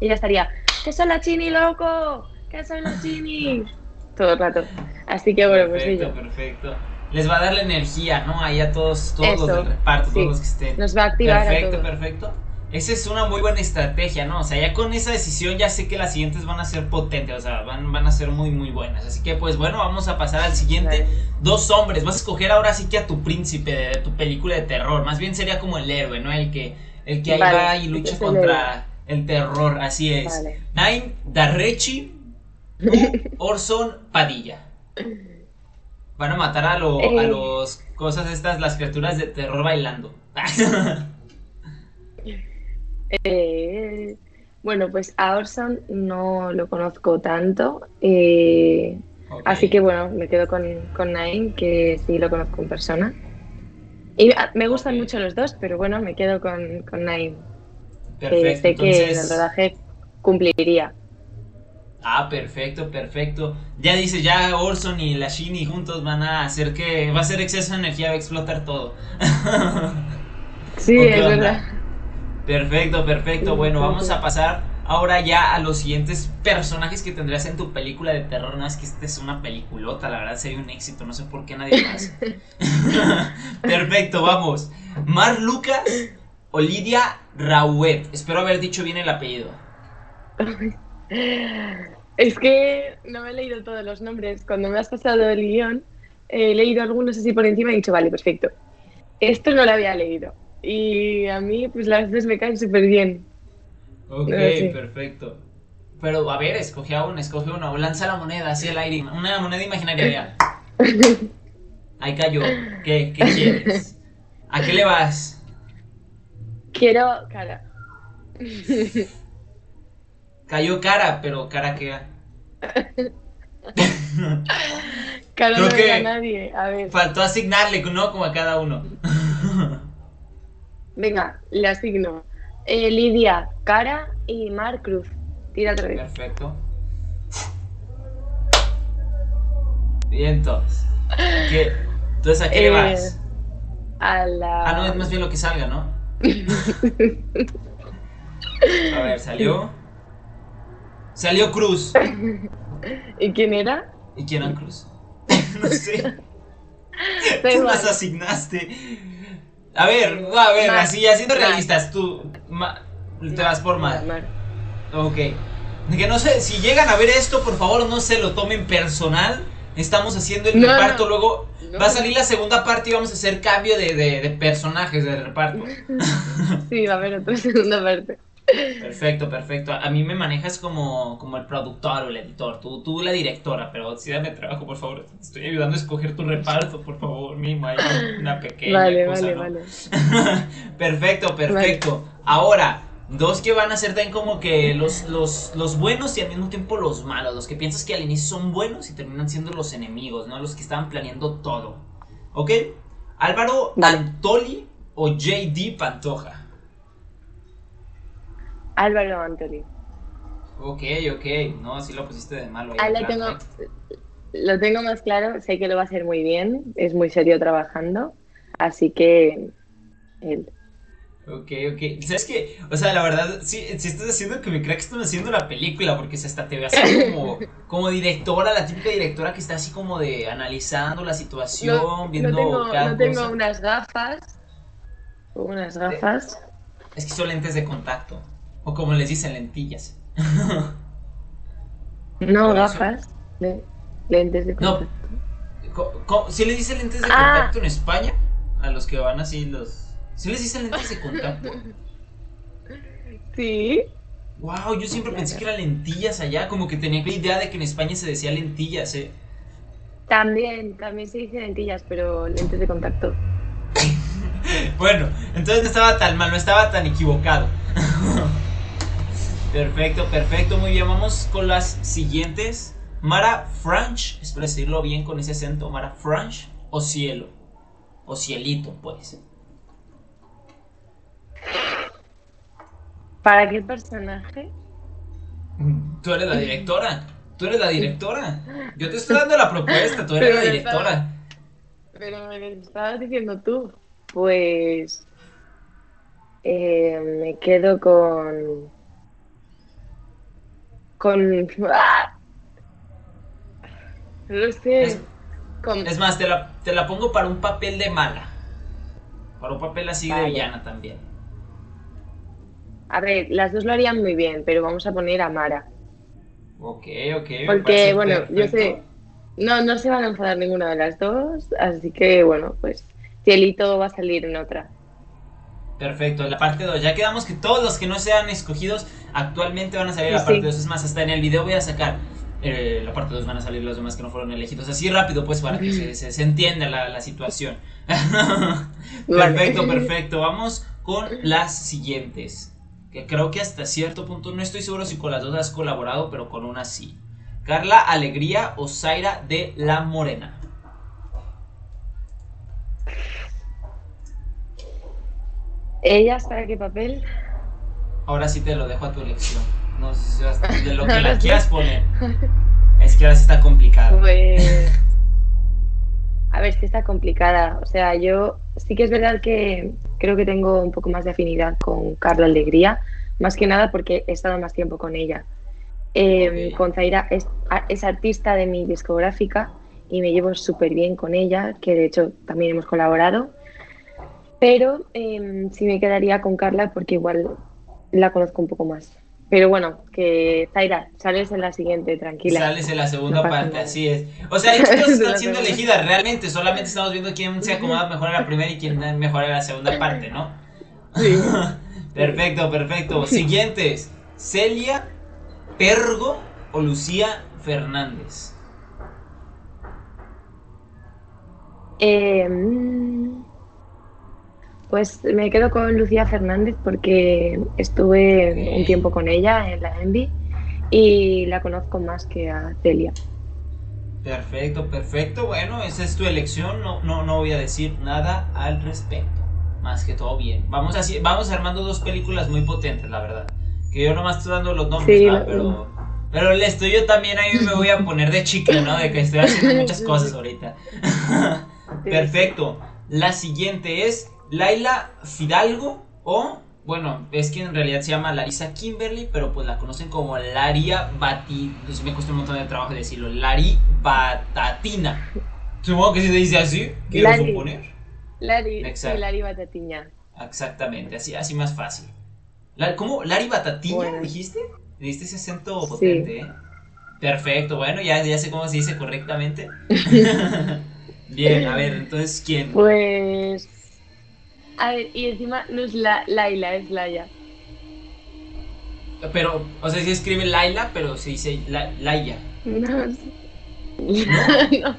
ella estaría, ¡que soy la Chini, loco! ¡que soy la Chini! Todo el rato. Así que bueno, pues perfecto, pues Perfecto, Les va a dar la energía, ¿no? Ahí a todos, todos los del reparto, todos los que estén. Nos va a activar. Perfecto, perfecto. Esa es una muy buena estrategia, ¿no? O sea, ya con esa decisión ya sé que las siguientes van a ser potentes, o sea, van, van a ser muy, muy buenas. Así que, pues bueno, vamos a pasar al siguiente. Dos hombres, vas a escoger ahora sí que a tu príncipe de, tu película de terror. Más bien sería como el héroe, ¿no? El que, el que ahí va y lucha contra el, terror, así es. Nine Darrechi Orson Padilla. Van a matar a, lo, a eh. los cosas estas, las criaturas de terror bailando. Eh, bueno, pues a Orson no lo conozco tanto. Eh, así que bueno, me quedo con, con Naim, que sí lo conozco en persona. Y me gustan mucho los dos, pero bueno, me quedo con, con Naim. Perfecto. sé que el rodaje cumpliría. Ah, perfecto, perfecto. Ya dice, ya Orson y la Shini juntos van a hacer que va a ser exceso de energía, va a explotar todo. sí, es verdad. Perfecto, perfecto. Bueno, vamos a pasar ahora ya a los siguientes personajes que tendrías en tu película de terror. No es que esta es una peliculota, la verdad sería un éxito. No sé por qué nadie más. perfecto, vamos. Mar Lucas o Lidia Rauet. Espero haber dicho bien el apellido. Es que no me he leído todos los nombres. Cuando me has pasado el guion, he leído algunos así por encima y he dicho, vale, perfecto. Esto no lo había leído. Y a mí, pues las veces me caen súper bien. Ok, perfecto. Pero a ver, escoge a uno, escoge uno. Lanza la moneda así al aire. Una moneda imaginaria. Ahí cayó. ¿Qué, ¿Qué quieres? ¿A qué le vas? Quiero cara. Cayó cara, pero cara que. cara no que a nadie. A ver. Faltó asignarle, ¿no? Como a cada uno. Venga, le asigno. Eh, Lidia, cara y Mar Cruz. Tira otra vez. Perfecto. Bien, entonces. ¿Qué? Entonces, ¿a qué le eh, vas? A la. Ah, no, es más bien lo que salga, ¿no? a ver, salió. Salió Cruz. ¿Y quién era? ¿Y quién era Cruz? no sé. Tú las asignaste. A ver, a ver, así, haciendo realistas, tú te vas por. Ok. Que no sé, si llegan a ver esto, por favor no se lo tomen personal. Estamos haciendo el reparto, luego va a salir la segunda parte y vamos a hacer cambio de, de, de personajes del reparto. sí, va a haber otra segunda parte. Perfecto, perfecto. A mí me manejas como, como el productor o el editor, tú, tú la directora, pero sí dame trabajo, por favor. Te estoy ayudando a escoger tu reparto, por favor, mimo. Hay una pequeña vale, cosa, vale, vale. perfecto, perfecto. Ahora, dos que van a ser también como que los, los, los buenos y al mismo tiempo los malos. Los que piensas que al inicio son buenos y terminan siendo los enemigos, ¿no? Los que estaban planeando todo. ¿Ok? Álvaro Antoli o JD Pantoja. Álvaro Antoli. Ok, ok. No, así lo pusiste de malo. Ahí lo, tengo, lo tengo más claro. Sé que lo va a hacer muy bien. Es muy serio trabajando. Así que él. Ok, ok. ¿Sabes qué? O sea, la verdad, sí, sí estás haciendo que me crea que están haciendo la película, porque si hasta te ve así como, como directora, la típica directora que está así como de analizando la situación, viendo no tengo, no tengo unas gafas. Unas gafas. Es que son lentes de contacto. O como les dicen, lentillas. no, gafas. lentes de contacto. No. ¿Si les dicen lentes de ah. contacto en España? A los que van así los... ¿Si les dicen lentes de contacto? Sí. Wow, yo siempre pensé que eran lentillas allá, como que tenía la idea de que en España se decía lentillas, eh. También, también se dice lentillas, pero lentes de contacto. bueno, entonces no estaba tan mal, no estaba tan equivocado. Perfecto, perfecto, muy bien. Vamos con las siguientes. Mara Franch, espero decirlo bien con ese acento. Mara Franch o cielo. O cielito, pues. ¿Para qué personaje? Tú eres la directora. Tú eres la directora. Yo te estoy dando la propuesta, tú eres la directora. pero me estabas diciendo tú. Pues. Eh, me quedo con con... ¡ah! No sé. Es, más, te la, te la, pongo para un papel de mala. Para un papel así de villana también. A ver, las dos lo harían muy bien, pero vamos a poner a Mara. Ok, ok. Porque, bueno, yo sé. No, no se van a enfadar ninguna de las dos, así que, bueno, pues Cielito va a salir en otra. Perfecto, la parte 2. Ya quedamos que todos los que no sean escogidos actualmente van a salir la parte 2. Es más, hasta en el video voy a sacar eh, la parte 2 van a salir los demás que no fueron elegidos. Así rápido, pues, para que se, se, entienda la, la situación. perfecto, perfecto. Vamos con las siguientes. Que creo que hasta cierto punto, no estoy seguro si con las dos has colaborado, pero con una sí. Carla Alegría o Zaira de La Morena. ¿Ellas para qué papel? Ahora sí te lo dejo a tu elección. No sé si de lo que la quieras poner. Es que ahora sí está complicado. Pues. A ver, si está complicada. O sea, yo sí que es verdad que creo que tengo un poco más de afinidad con Carla Alegría, más que nada porque he estado más tiempo con ella. Em, con Zaira es, es, artista de mi discográfica y me llevo súper bien con ella, que de hecho también hemos colaborado. Pero eh, sí me quedaría con Carla porque igual la conozco un poco más. Pero bueno, que Zaira, sales en la siguiente, tranquila. Sales en la segunda parte, así es. O sea, ellos están siendo elegidas realmente, solamente estamos viendo quién se acomoda mejor en la primera y quién mejor en la segunda parte, ¿no? Sí. perfecto, perfecto. Siguientes, Celia Pergo o Lucía Fernández. Eh, pues me quedo con Lucía Fernández porque estuve un tiempo con ella en la Envy y la conozco más que a Celia. Perfecto, perfecto. Bueno, esa es tu elección. No, no, no voy a decir nada al respecto. Más que todo bien. Vamos así, vamos armando dos películas muy potentes, la verdad. Que yo nomás estoy dando los nombres, pero pero el estudio también ahí me voy a poner de chicle, ¿no? De que estoy haciendo muchas cosas ahorita. Perfecto. La siguiente es Laila Fidalgo o, bueno, es que en realidad se llama Larisa Kimberly, pero pues la conocen como Laria Bati... Pues me costó un montón de trabajo decirlo. Lari Batatina. Supongo que si se dice así, quiero Lari, suponer. Lari, Lari Batatina. Exactamente, así, así más fácil. ¿Cómo? ¿Lari Batatina dijiste? Diste ese acento potente, ¿eh? Perfecto, bueno, ya, ya sé cómo se dice correctamente. Bien, a ver, entonces, ¿quién? Pues a ver, y encima no es la, Laila, es Laia. Pero, o sea, se escribe Laila, pero se dice la, Laia. No. ¿No? no.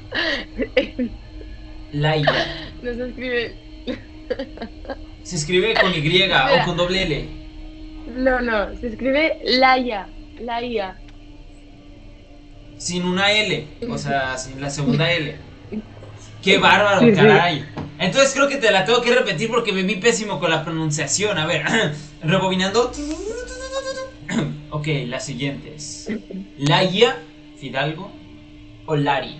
Laia. No se escribe. Se escribe con Y o con doble L. No, no, se escribe Laia. Laia. Sin una L, o sea, sin la segunda L. Qué bárbaro, caray. Entonces creo que te la tengo que repetir porque me vi pésimo con la pronunciación. A ver, rebobinando. ok, las siguientes. Laia, Fidalgo o Lari.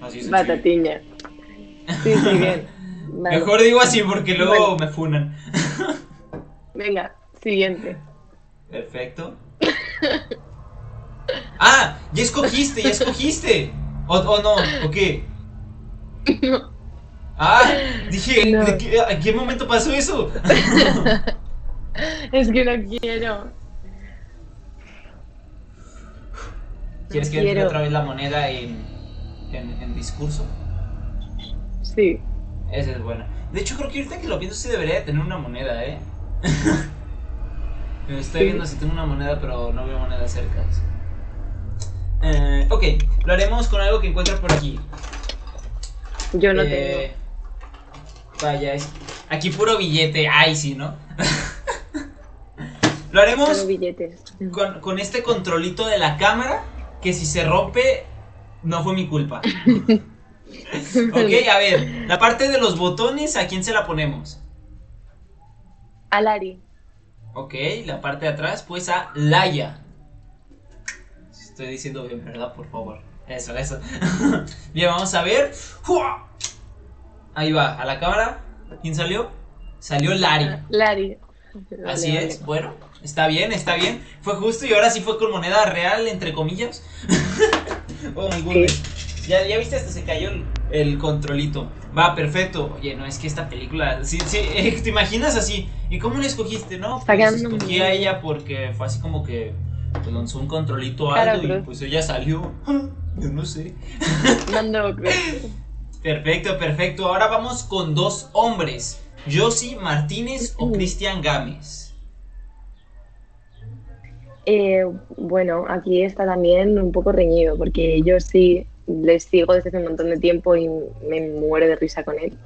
Así Batatiña. Sí, sí, bien. Mejor digo así porque luego me funan. Venga, siguiente. Perfecto. Ah, ya escogiste, ya escogiste. ¿O, no? ¿O qué? No. Ah, dije, ¿en qué momento pasó eso? es que no quiero. ¿Quieres que entre otra vez la moneda en, en, discurso? Sí. Esa es buena. De hecho, creo que ahorita que lo pienso sí debería tener una moneda, ¿eh? Me estoy viendo si tengo una moneda, pero no veo moneda cerca. Eh, ok, lo haremos con algo que encuentro por aquí. Yo no eh, tengo. Vaya, aquí puro billete. Ay, sí, ¿no? lo haremos con, con este controlito de la cámara que si se rompe no fue mi culpa. ok, a ver, la parte de los botones, ¿a quién se la ponemos? A Lari. Ok, la parte de atrás, pues a Laia estoy diciendo bien, ¿verdad? Por favor. Eso, eso. bien, vamos a ver. Ahí va, a la cámara. ¿Quién salió? Salió Lari. Lari. Así es, bueno, está bien, está bien. Fue justo y ahora sí fue con moneda real, entre comillas. oh my. Ya, ya viste, hasta se cayó el, controlito. Va, perfecto. Oye, no, es que esta película. Sí, sí, ¿Te imaginas así? ¿Y cómo la escogiste, no? Pues escogí a ella porque fue así como que pues lanzó un controlito alto y pues ella salió. Yo no sé. Perfecto, perfecto. Ahora vamos con dos hombres. Josie Martínez o Cristian Gámez. Eh, bueno, aquí está también un poco reñido, porque yo sí les sigo desde hace un montón de tiempo y me muero de risa con él.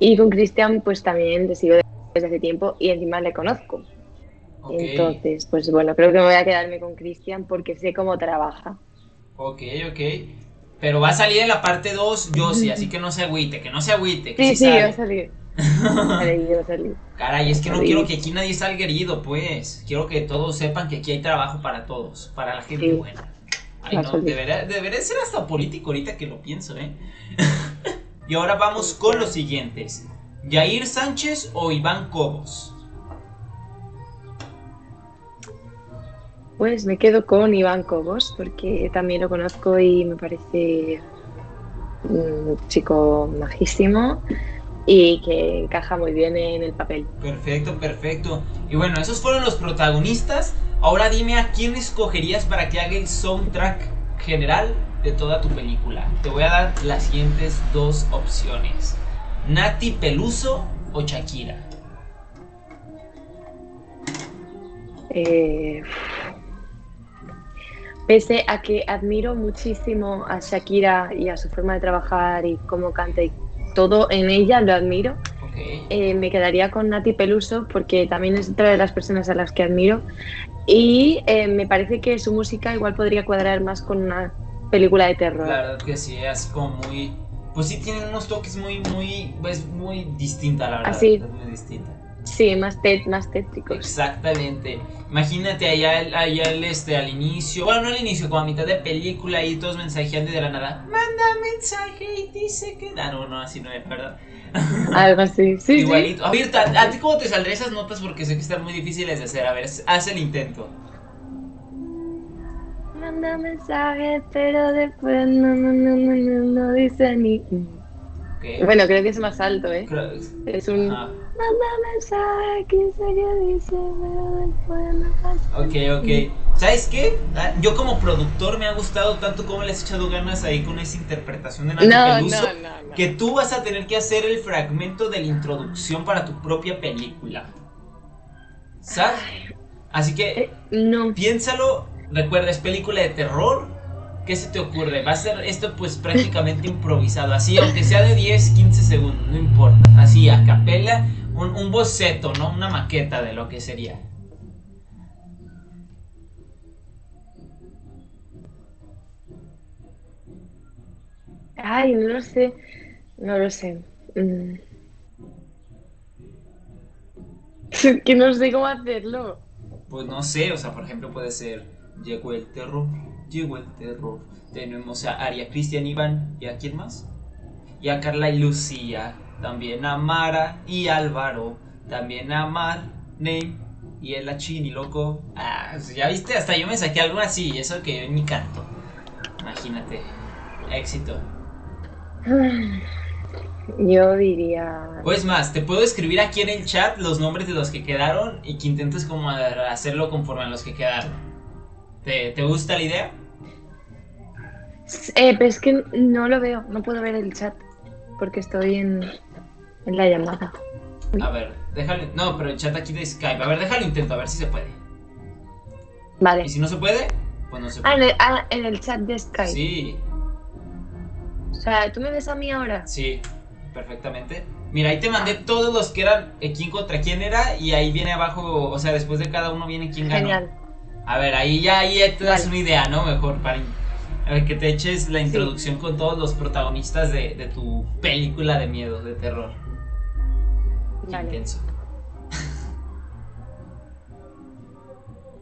Y con Cristian, pues también te sigo desde hace tiempo y encima le conozco. Entonces, pues bueno, creo que me voy a quedarme con Cristian porque sé cómo trabaja. Ok, ok. Pero va a salir en la parte 2 sí, así que no se agüite, que no se agüite. sí, sí, va a salir. Caray, es que no quiero que aquí nadie salga herido, pues. Quiero que todos sepan que aquí hay trabajo para todos, para la gente buena. Ay, no, debería, debería ser hasta político ahorita que lo pienso, ¿eh? y ahora vamos con los siguientes. ¿Yair Sánchez o Iván Cobos? Pues me quedo con Iván Cobos porque también lo conozco y me parece un chico majísimo y que encaja muy bien en el papel. Perfecto, perfecto. Y bueno, esos fueron los protagonistas. Ahora dime a quién escogerías para que haga el soundtrack general de toda tu película. Te voy a dar las siguientes dos opciones. Nati Peluso o Shakira. Eh, pese a que admiro muchísimo a Shakira y a su forma de trabajar y cómo canta y todo en ella, lo admiro. Eh, me quedaría con Nati Peluso porque también es otra de las personas a las que admiro y eh, me parece que su música igual podría cuadrar más con una película de terror. Claro que sí, es como muy... Pues sí, tiene unos toques muy, muy, es muy distinta la verdad. Así. Es muy distinta. Sí, más, te, más tétricos. Exactamente. Imagínate allá, allá el, este, al inicio, bueno, no al inicio, como a mitad de película y todos mensajeando de la nada. Manda mensaje y dice que. Ah, no, no, así no es, ¿verdad? Algo así, sí. Igualito. A ver, ¿a ti cómo te saldrán esas notas? Porque sé que están muy difíciles de hacer. A ver, haz el intento. Manda mensaje, pero después no, no, no, no, no, dice ni. Bueno, creo que es más alto, ¿eh? es un. Ok, ok. ¿Sabes qué? Ah, yo como productor me ha gustado tanto como le has echado ganas ahí con esa interpretación de Nati Peluso que tú vas a tener que hacer el fragmento de la introducción para tu propia película. ¿Sabes? Así que eh, no. piénsalo, recuerda, es película de terror. ¿Qué se te ocurre? Va a ser esto pues prácticamente improvisado, así, aunque sea de 10, 15 segundos, no importa. Así, a capela, un, boceto, ¿no? Una maqueta de lo que sería. Ay, no lo sé. No lo sé. Mm. que no sé cómo hacerlo. Pues no sé, o sea, por ejemplo puede ser Llegó el terror, llegó el terror. Tenemos a Aria Cristian Iván y a quién más? Y a Carla y Lucía también a Mara y Álvaro, también a Mar, Ney y el Chini, loco. Ah, pues ya viste, hasta yo me saqué algo así, eso que en mi canto. Imagínate, éxito. Yo diría. Pues más, te puedo escribir aquí en el chat los nombres de los que quedaron y que intentes como hacerlo conforme a los que quedaron. ¿Te, te gusta la idea? Eh, pero es que no lo veo, no puedo ver el chat porque estoy en, en la llamada. A ver, déjalo. No, pero el chat aquí de Skype. A ver, déjalo intento, a ver si se puede. Vale. Y si no se puede, pues no se ah, puede. Ah, en el, chat de Skype. Sí. O sea, ¿tú me ves a mí ahora? Sí, perfectamente. Mira, ahí te mandé todos los que eran eh, quién contra quién era y ahí viene abajo, o sea, después de cada uno viene quién ganó. Genial. A ver, ahí ya ahí te das una idea, ¿no? Mejor para a ver, que te eches la introducción con todos los protagonistas de, tu película de miedo, de terror. Intenso.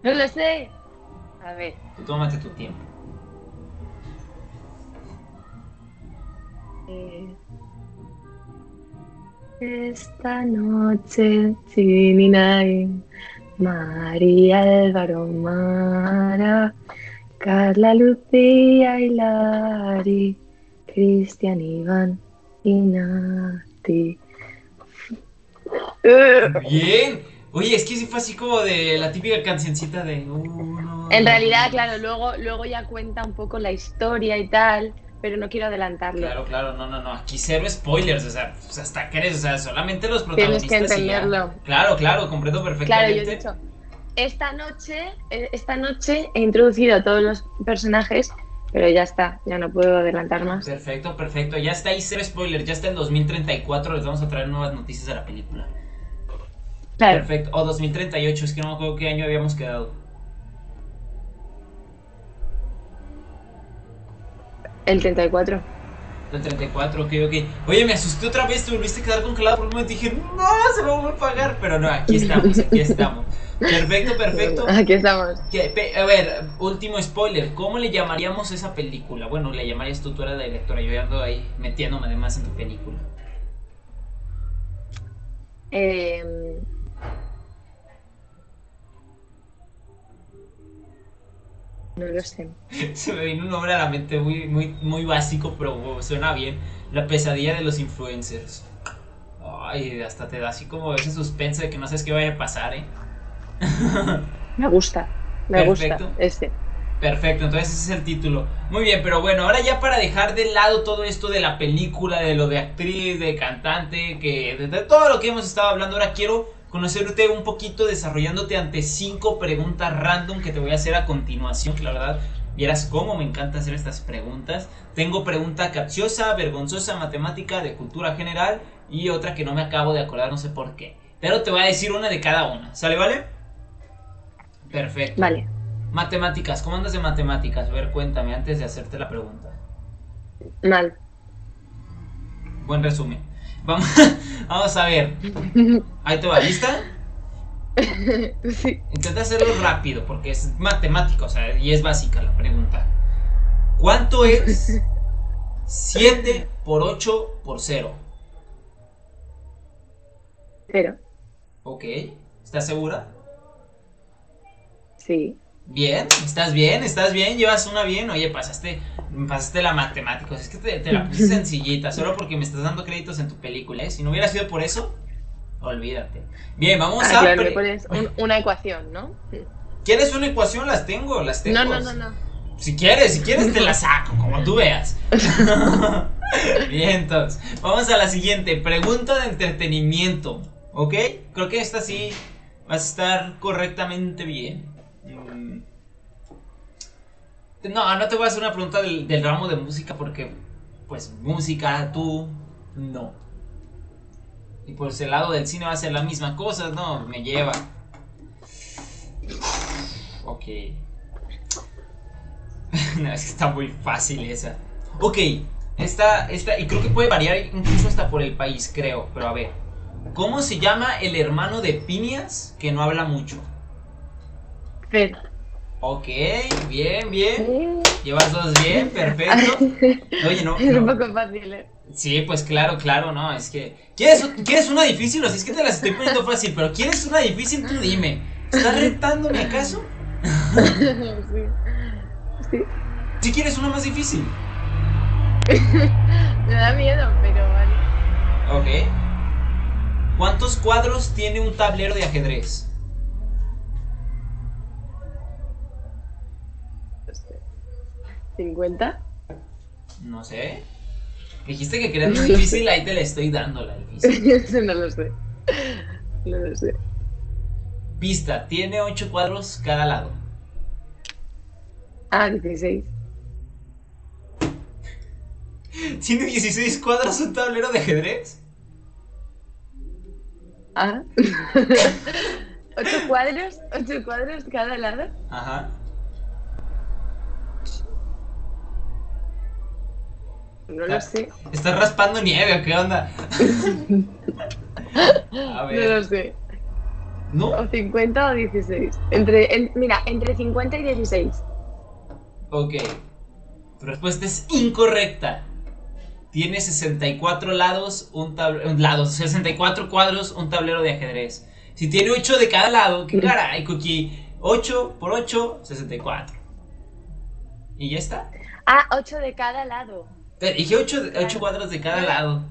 No lo sé. A ver. Tú tómate tu tiempo. Eh, esta noche, sin María Álvaro Mara. Carla, Lucía y Lari, Cristian, Iván y Nati. Bien. Oye, es que fue así como de la típica cancioncita de uno. En realidad, claro, luego, luego ya cuenta un poco la historia y tal, pero no quiero adelantarlo. Claro, claro, no, no, no. Aquí cero spoilers, o sea, pues hasta eres, o sea, solamente los protagonistas. Tienes que entenderlo. Claro, claro, comprendo perfectamente. Claro, yo he esta noche, eh, esta noche he introducido a todos los personajes Pero ya está, ya no puedo adelantar más. Perfecto, perfecto. Ya está ahí cero spoiler. Ya está en 2034. Les vamos a traer nuevas noticias de la película. Claro. Perfecto. O 2038, es que no me acuerdo qué año habíamos quedado. El 34. El 34, ok, ok. Oye, me asusté otra vez, te volviste a quedar congelado por un momento. Dije, no, se me va a pagar. Pero no, aquí estamos, aquí estamos. Perfecto, perfecto. Aquí estamos. A ver, último spoiler. ¿Cómo le llamaríamos esa película? Bueno, le llamarías tú, tú eres la directora. Yo ando ahí metiéndome además en tu película. Eh, No lo sé. Se me vino un nombre a la mente muy, muy, muy básico, pero suena bien. La pesadilla de los influencers. Ay, hasta te da así como ese suspenso de que no sabes qué vaya a pasar, ¿eh? Me gusta, me gusta este. Perfecto, entonces ese es el título. Muy bien, pero bueno, ahora ya para dejar de lado todo esto de la película, de lo de actriz, de cantante, que de todo lo que hemos estado hablando, ahora quiero conocerte un poquito desarrollándote ante cinco preguntas random que te voy a hacer a continuación, que la verdad vieras cómo me encanta hacer estas preguntas. Tengo pregunta capciosa, vergonzosa, matemática, de cultura general y otra que no me acabo de acordar, no sé por qué. Pero te voy a decir una de cada una, ¿sale, vale? Perfecto. Vale. Matemáticas, ¿cómo andas de matemáticas? A ver, cuéntame antes de hacerte la pregunta. Mal. Buen resumen. Vamos, vamos a ver. Ahí te va, ¿lista? Sí. Intenta hacerlo rápido porque es matemático, o sea, y es básica la pregunta. ¿Cuánto es 7 por 8 por 0? 0. Ok. ¿Estás segura? Sí. Bien, estás bien, estás bien, llevas una bien. Oye, pasaste, pasaste la matemática. Es que te, la puse sencillita, solo porque me estás dando créditos en tu película. ¿eh? Si no hubiera sido por eso, olvídate. Bien, vamos ah, a. Claro, una ecuación, ¿no? ¿Quieres una ecuación? Las tengo, las tengo. No, no, no, no. Si quieres, si quieres te la saco, como tú veas. bien, entonces, vamos a la siguiente. Pregunta de entretenimiento. ¿Ok? Creo que esta sí va a estar correctamente bien. No, no te voy a hacer una pregunta del, ramo de música porque, pues, música, tú, no. Y por ese lado del cine va a ser la misma cosa, no, me lleva. Ok. es que está muy fácil esa. Ok, esta, esta, y creo que puede variar incluso hasta por el país, creo, pero a ver. ¿Cómo se llama el hermano de Pinias que no habla mucho? Fed. Ok, bien, bien. Llevas dos bien, perfecto. Oye, no. Es un poco fácil, ¿eh? Sí, pues claro, claro, no, es que. ¿Quieres, ¿quieres una difícil? O sea, es que te las estoy poniendo fácil, pero ¿quieres una difícil? Tú dime. ¿Estás retándome acaso? sí. Sí. Si quieres una más difícil. Me da miedo, pero vale. Ok. ¿Cuántos cuadros tiene un tablero de ajedrez? ¿50? No sé. Dijiste que querías muy difícil, ahí te la estoy dando la difícil. no lo sé. No lo sé. Pista, tiene 8 cuadros cada lado. Ah, 16. ¿Tiene 16 cuadros un tablero de ajedrez? Ah. ¿8 cuadros? ¿8 cuadros cada lado? Ajá. No lo sé. ¿Estás raspando nieve qué onda? A ver. No lo sé. ¿No? O 50 o 16. Entre, mira, entre 50 y 16. Ok. Tu respuesta es incorrecta. Tiene 64 lados, un tablero. Lados, 64 cuadros, un tablero de ajedrez. Si tiene 8 de cada lado, ¿qué caray, Cookie? 8 por 8, 64. ¿Y ya está? Ah, 8 de cada lado. Dije 8, cuadros de cada lado.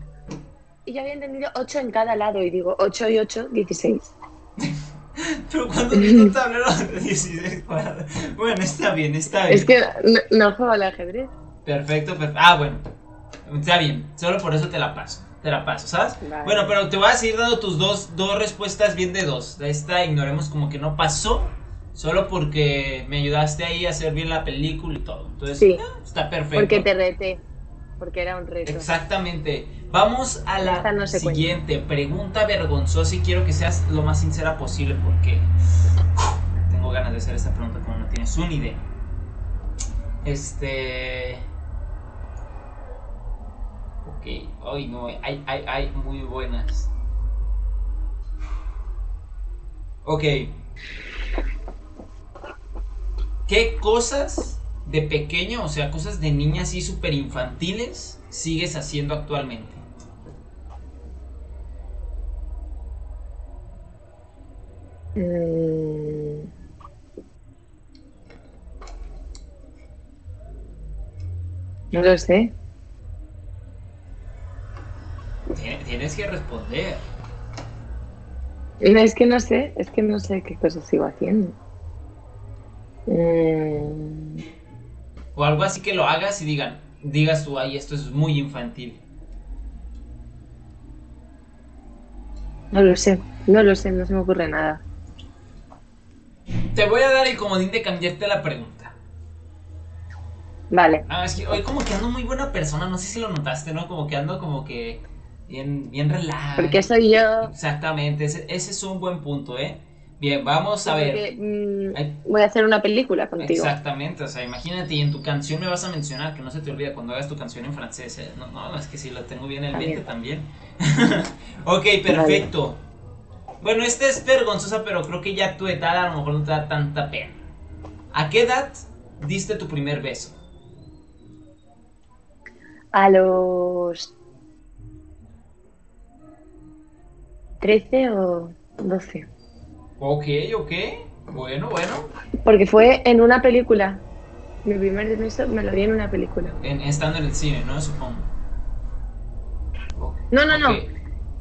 Y yo había entendido 8 en cada lado y digo 8 y 8, 16. Pero cuando tengo un tablero de 16 cuadros. Bueno, está bien, está bien. Es que no, juego al ajedrez. Perfecto, perfecto. Ah, bueno. Está bien. Solo por eso te la paso. Te la paso, ¿sabes? Bueno, pero te voy a seguir dando tus dos, dos respuestas bien de dos. Esta ignoremos como que no pasó. Solo porque me ayudaste ahí a hacer bien la película y todo. Entonces, sí, ah, está perfecto. Porque te reté. Porque era un reto. Exactamente. Vamos a la siguiente pregunta vergonzosa y quiero que seas lo más sincera posible porque tengo ganas de hacer esta pregunta como no tienes una idea. Este. Ok, hoy no, hay, hay, hay muy buenas. Ok. ¿Qué cosas de pequeño, o sea, cosas de niña así súper infantiles, sigues haciendo actualmente? Mm. No lo sé. Tienes que responder. Es que no sé, es que no sé qué cosas sigo haciendo. Mm. O algo así que lo hagas y digan, digas tú, ay, esto es muy infantil. No lo sé, no lo sé, no se me ocurre nada. Te voy a dar el comodín de cambiarte la pregunta. Vale. Ah, es que hoy como que ando muy buena persona, no sé si lo notaste, ¿no? Como que ando como que bien, bien relajado. Porque soy yo. Exactamente, ese, ese es un buen punto, ¿eh? Bien, vamos a ver. Mm, voy a hacer una película contigo. Exactamente, o sea, imagínate, y en tu canción me vas a mencionar, que no se te olvida cuando hagas tu canción en francés. ¿eh? No, no, es que si lo tengo bien en el mente también. ok, perfecto. Bueno, esta es vergonzosa, pero creo que ya tu edad a lo mejor no te da tanta pena. ¿A qué edad diste tu primer beso? A los 13 o 12. Ok, ok. Bueno, bueno. Porque fue en una película. Mi primer beso me lo di en una película. En, estando en el cine, ¿no? Supongo. No, no, no.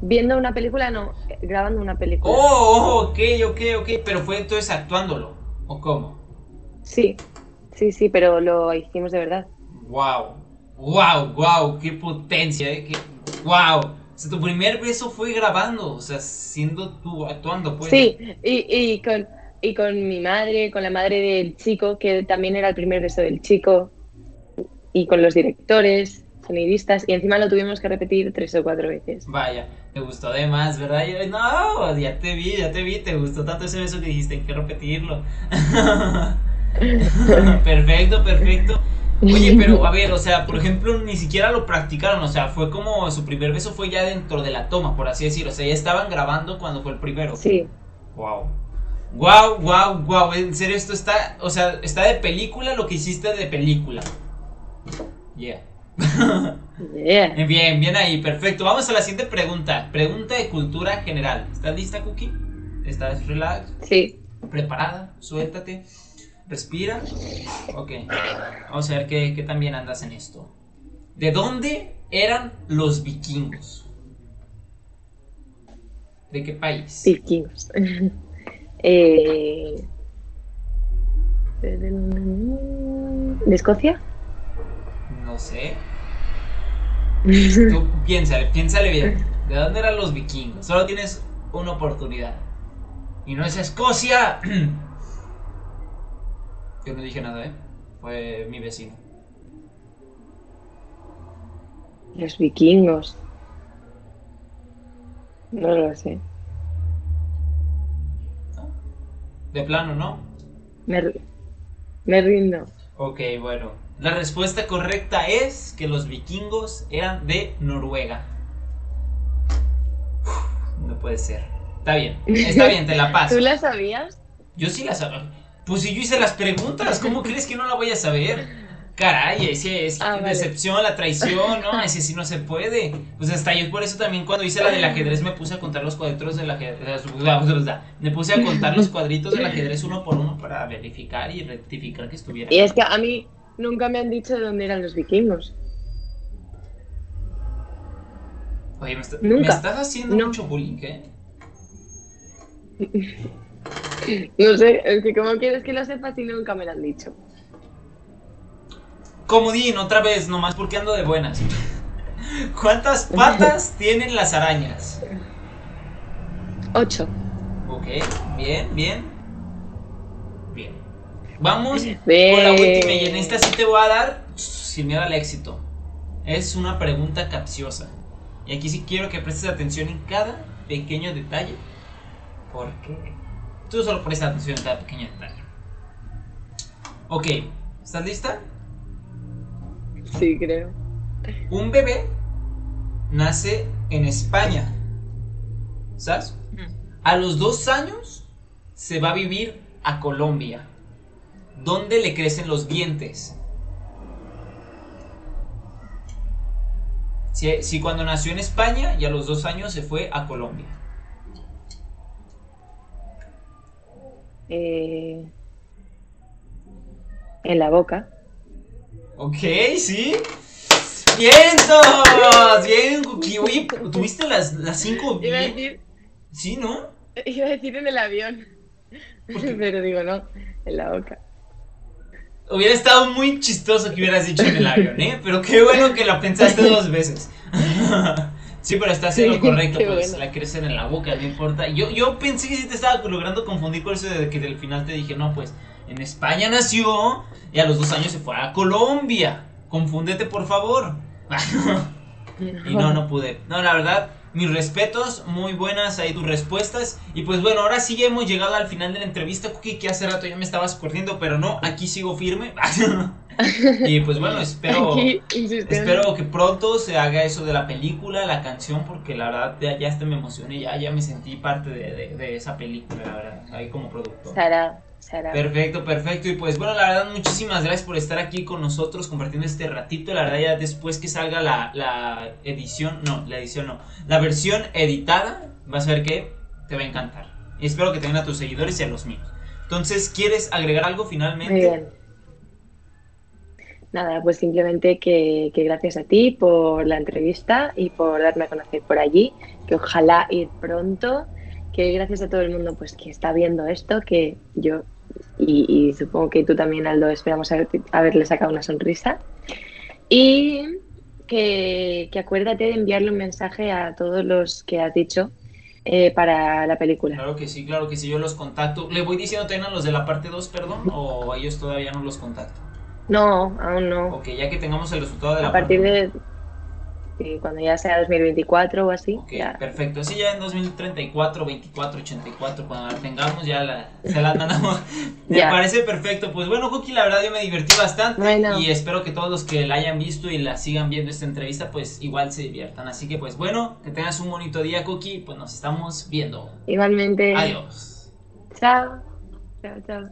Viendo una película, no. Grabando una película. Oh, oh, ok, ok, ok. Pero fue entonces actuándolo. ¿O cómo? Sí. Sí, sí, pero lo hicimos de verdad. Wow. Wow, wow. Qué potencia, ¿eh? Qué... Wow. O sea, tu primer beso fue grabando, o sea, siendo tú, actuando, pues. Sí, y, y, con, y con mi madre, con la madre del chico, que también era el primer beso del chico, y con los directores, sonidistas, y encima lo tuvimos que repetir tres o cuatro veces. Vaya, te gustó además, ¿verdad? Yo, no, ya te vi, ya te vi, te gustó tanto ese beso que dijiste, hay que repetirlo. perfecto, perfecto. Oye, pero a ver, o sea, por ejemplo, ni siquiera lo practicaron, o sea, fue como su primer beso fue ya dentro de la toma, por así decirlo, o sea, ya estaban grabando cuando fue el primero. Sí. Wow. Wow, wow, wow, en serio esto está, o sea, está de película lo que hiciste de película. Yeah. yeah. Bien, bien ahí, perfecto. Vamos a la siguiente pregunta. Pregunta de cultura general. ¿Estás lista, Cookie? ¿Estás relax? Sí. ¿Preparada? Suéltate. Respira. Ok. Vamos a ver qué, qué tan bien andas en esto. ¿De dónde eran los vikingos? ¿De qué país? Vikingos. eh... ¿De Escocia? No sé. Tú piénsale, piénsale bien. ¿De dónde eran los vikingos? Solo tienes una oportunidad. Y no es Escocia. Yo no dije nada, ¿eh? Fue mi vecino. Los vikingos. No lo sé. De plano, ¿no? Me, me rindo. Ok, bueno. La respuesta correcta es que los vikingos eran de Noruega. no puede ser. Está bien, está bien, te la paso. ¿Tú la sabías? Yo sí la sabía. Pues si yo hice las preguntas, ¿cómo crees que no la voy a saber? Caray, ese es ah, decepción, la traición, ¿no? Ese sí no se puede. Pues hasta yo por eso también cuando hice la del ajedrez me puse a contar los cuadritos del ajedrez. Me puse a contar los cuadritos del ajedrez uno por uno para verificar y rectificar que estuviera. Y es que a mí nunca me han dicho de dónde eran los vikingos. Oye, me, estás haciendo mucho bullying, ¿eh? No sé, es que como quieres que lo sepas y nunca me lo han dicho. Comodín, otra vez, nomás porque ando de buenas. ¿Cuántas patas tienen las arañas? Ocho. Ok, bien, bien. Vamos con la última y en esta sí te voy a dar sin miedo al éxito. Es una pregunta capciosa. Y aquí sí quiero que prestes atención en cada pequeño detalle. Porque tú solo prestas atención en cada pequeño detalle. Ok, ¿estás lista? Sí, creo. Un bebé nace en España. ¿Sabes? Mm. A los dos años se va a vivir a Colombia. ¿Dónde le crecen los dientes? Si, cuando nació en España y a los dos años se fue a Colombia. Eh, en la boca. Ok, sí. ¡Vientos! Bien, Cookie. ¿tuviste las, las cinco bien? Iba a decir... Sí, ¿no? Iba a decir en el avión. Pero digo, no, en la boca. Hubiera estado muy chistoso que hubieras dicho en el avión, ¿eh? Pero qué bueno que la pensaste dos veces. sí, pero estás en lo correcto, pues la crecen en la boca, no importa. Yo, yo pensé que sí te estaba logrando confundir por eso de que del final te dije, no, pues en España nació y a los dos años se fue a Colombia. Confúndete, por favor. y no, no pude. No, la verdad, mis respetos, muy buenas ahí tus respuestas. Y pues bueno, ahora sí hemos llegado al final de la entrevista, Cookie, que hace rato ya me estabas corriendo, pero no, aquí sigo firme. y pues bueno, espero, espero que pronto se haga eso de la película, la canción, porque la verdad ya, ya me emocioné, ya, ya me sentí parte de, de, esa película, la verdad, ahí como productor. Sara. Perfecto, perfecto. Y pues bueno, la verdad, muchísimas gracias por estar aquí con nosotros compartiendo este ratito. La verdad, ya después que salga la, la edición, no, la edición no, la versión editada, vas a ver que te va a encantar. Y espero que tengan a tus seguidores y a los míos. Entonces, ¿quieres agregar algo finalmente? Muy bien. Nada, pues simplemente que, que, gracias a ti por la entrevista y por darme a conocer por allí, que ojalá ir pronto, que gracias a todo el mundo pues que está viendo esto, que yo y, supongo que tú también, Aldo, esperamos haberle sacado una sonrisa. Y que, acuérdate de enviarle un mensaje a todos los que has dicho eh, para la película. Claro que sí, claro que sí, yo los contacto. ¿Le voy diciendo también a los de la parte 2, perdón, o ellos todavía no los contacto? No, aún no. Ok, ya que tengamos el resultado de la A partir de cuando ya sea 2024 o así. perfecto. Sí, ya en 2034, 24, 84, cuando la tengamos, ya la, se la mandamos. Me parece perfecto. Pues bueno, Cookie, la verdad yo me divertí bastante. Y espero que todos los que la hayan visto y la sigan viendo esta entrevista, pues igual se diviertan. Así que, pues bueno, que tengas un bonito día, Cookie. Pues nos estamos viendo. Igualmente. Adiós. Chao. Chao, chao.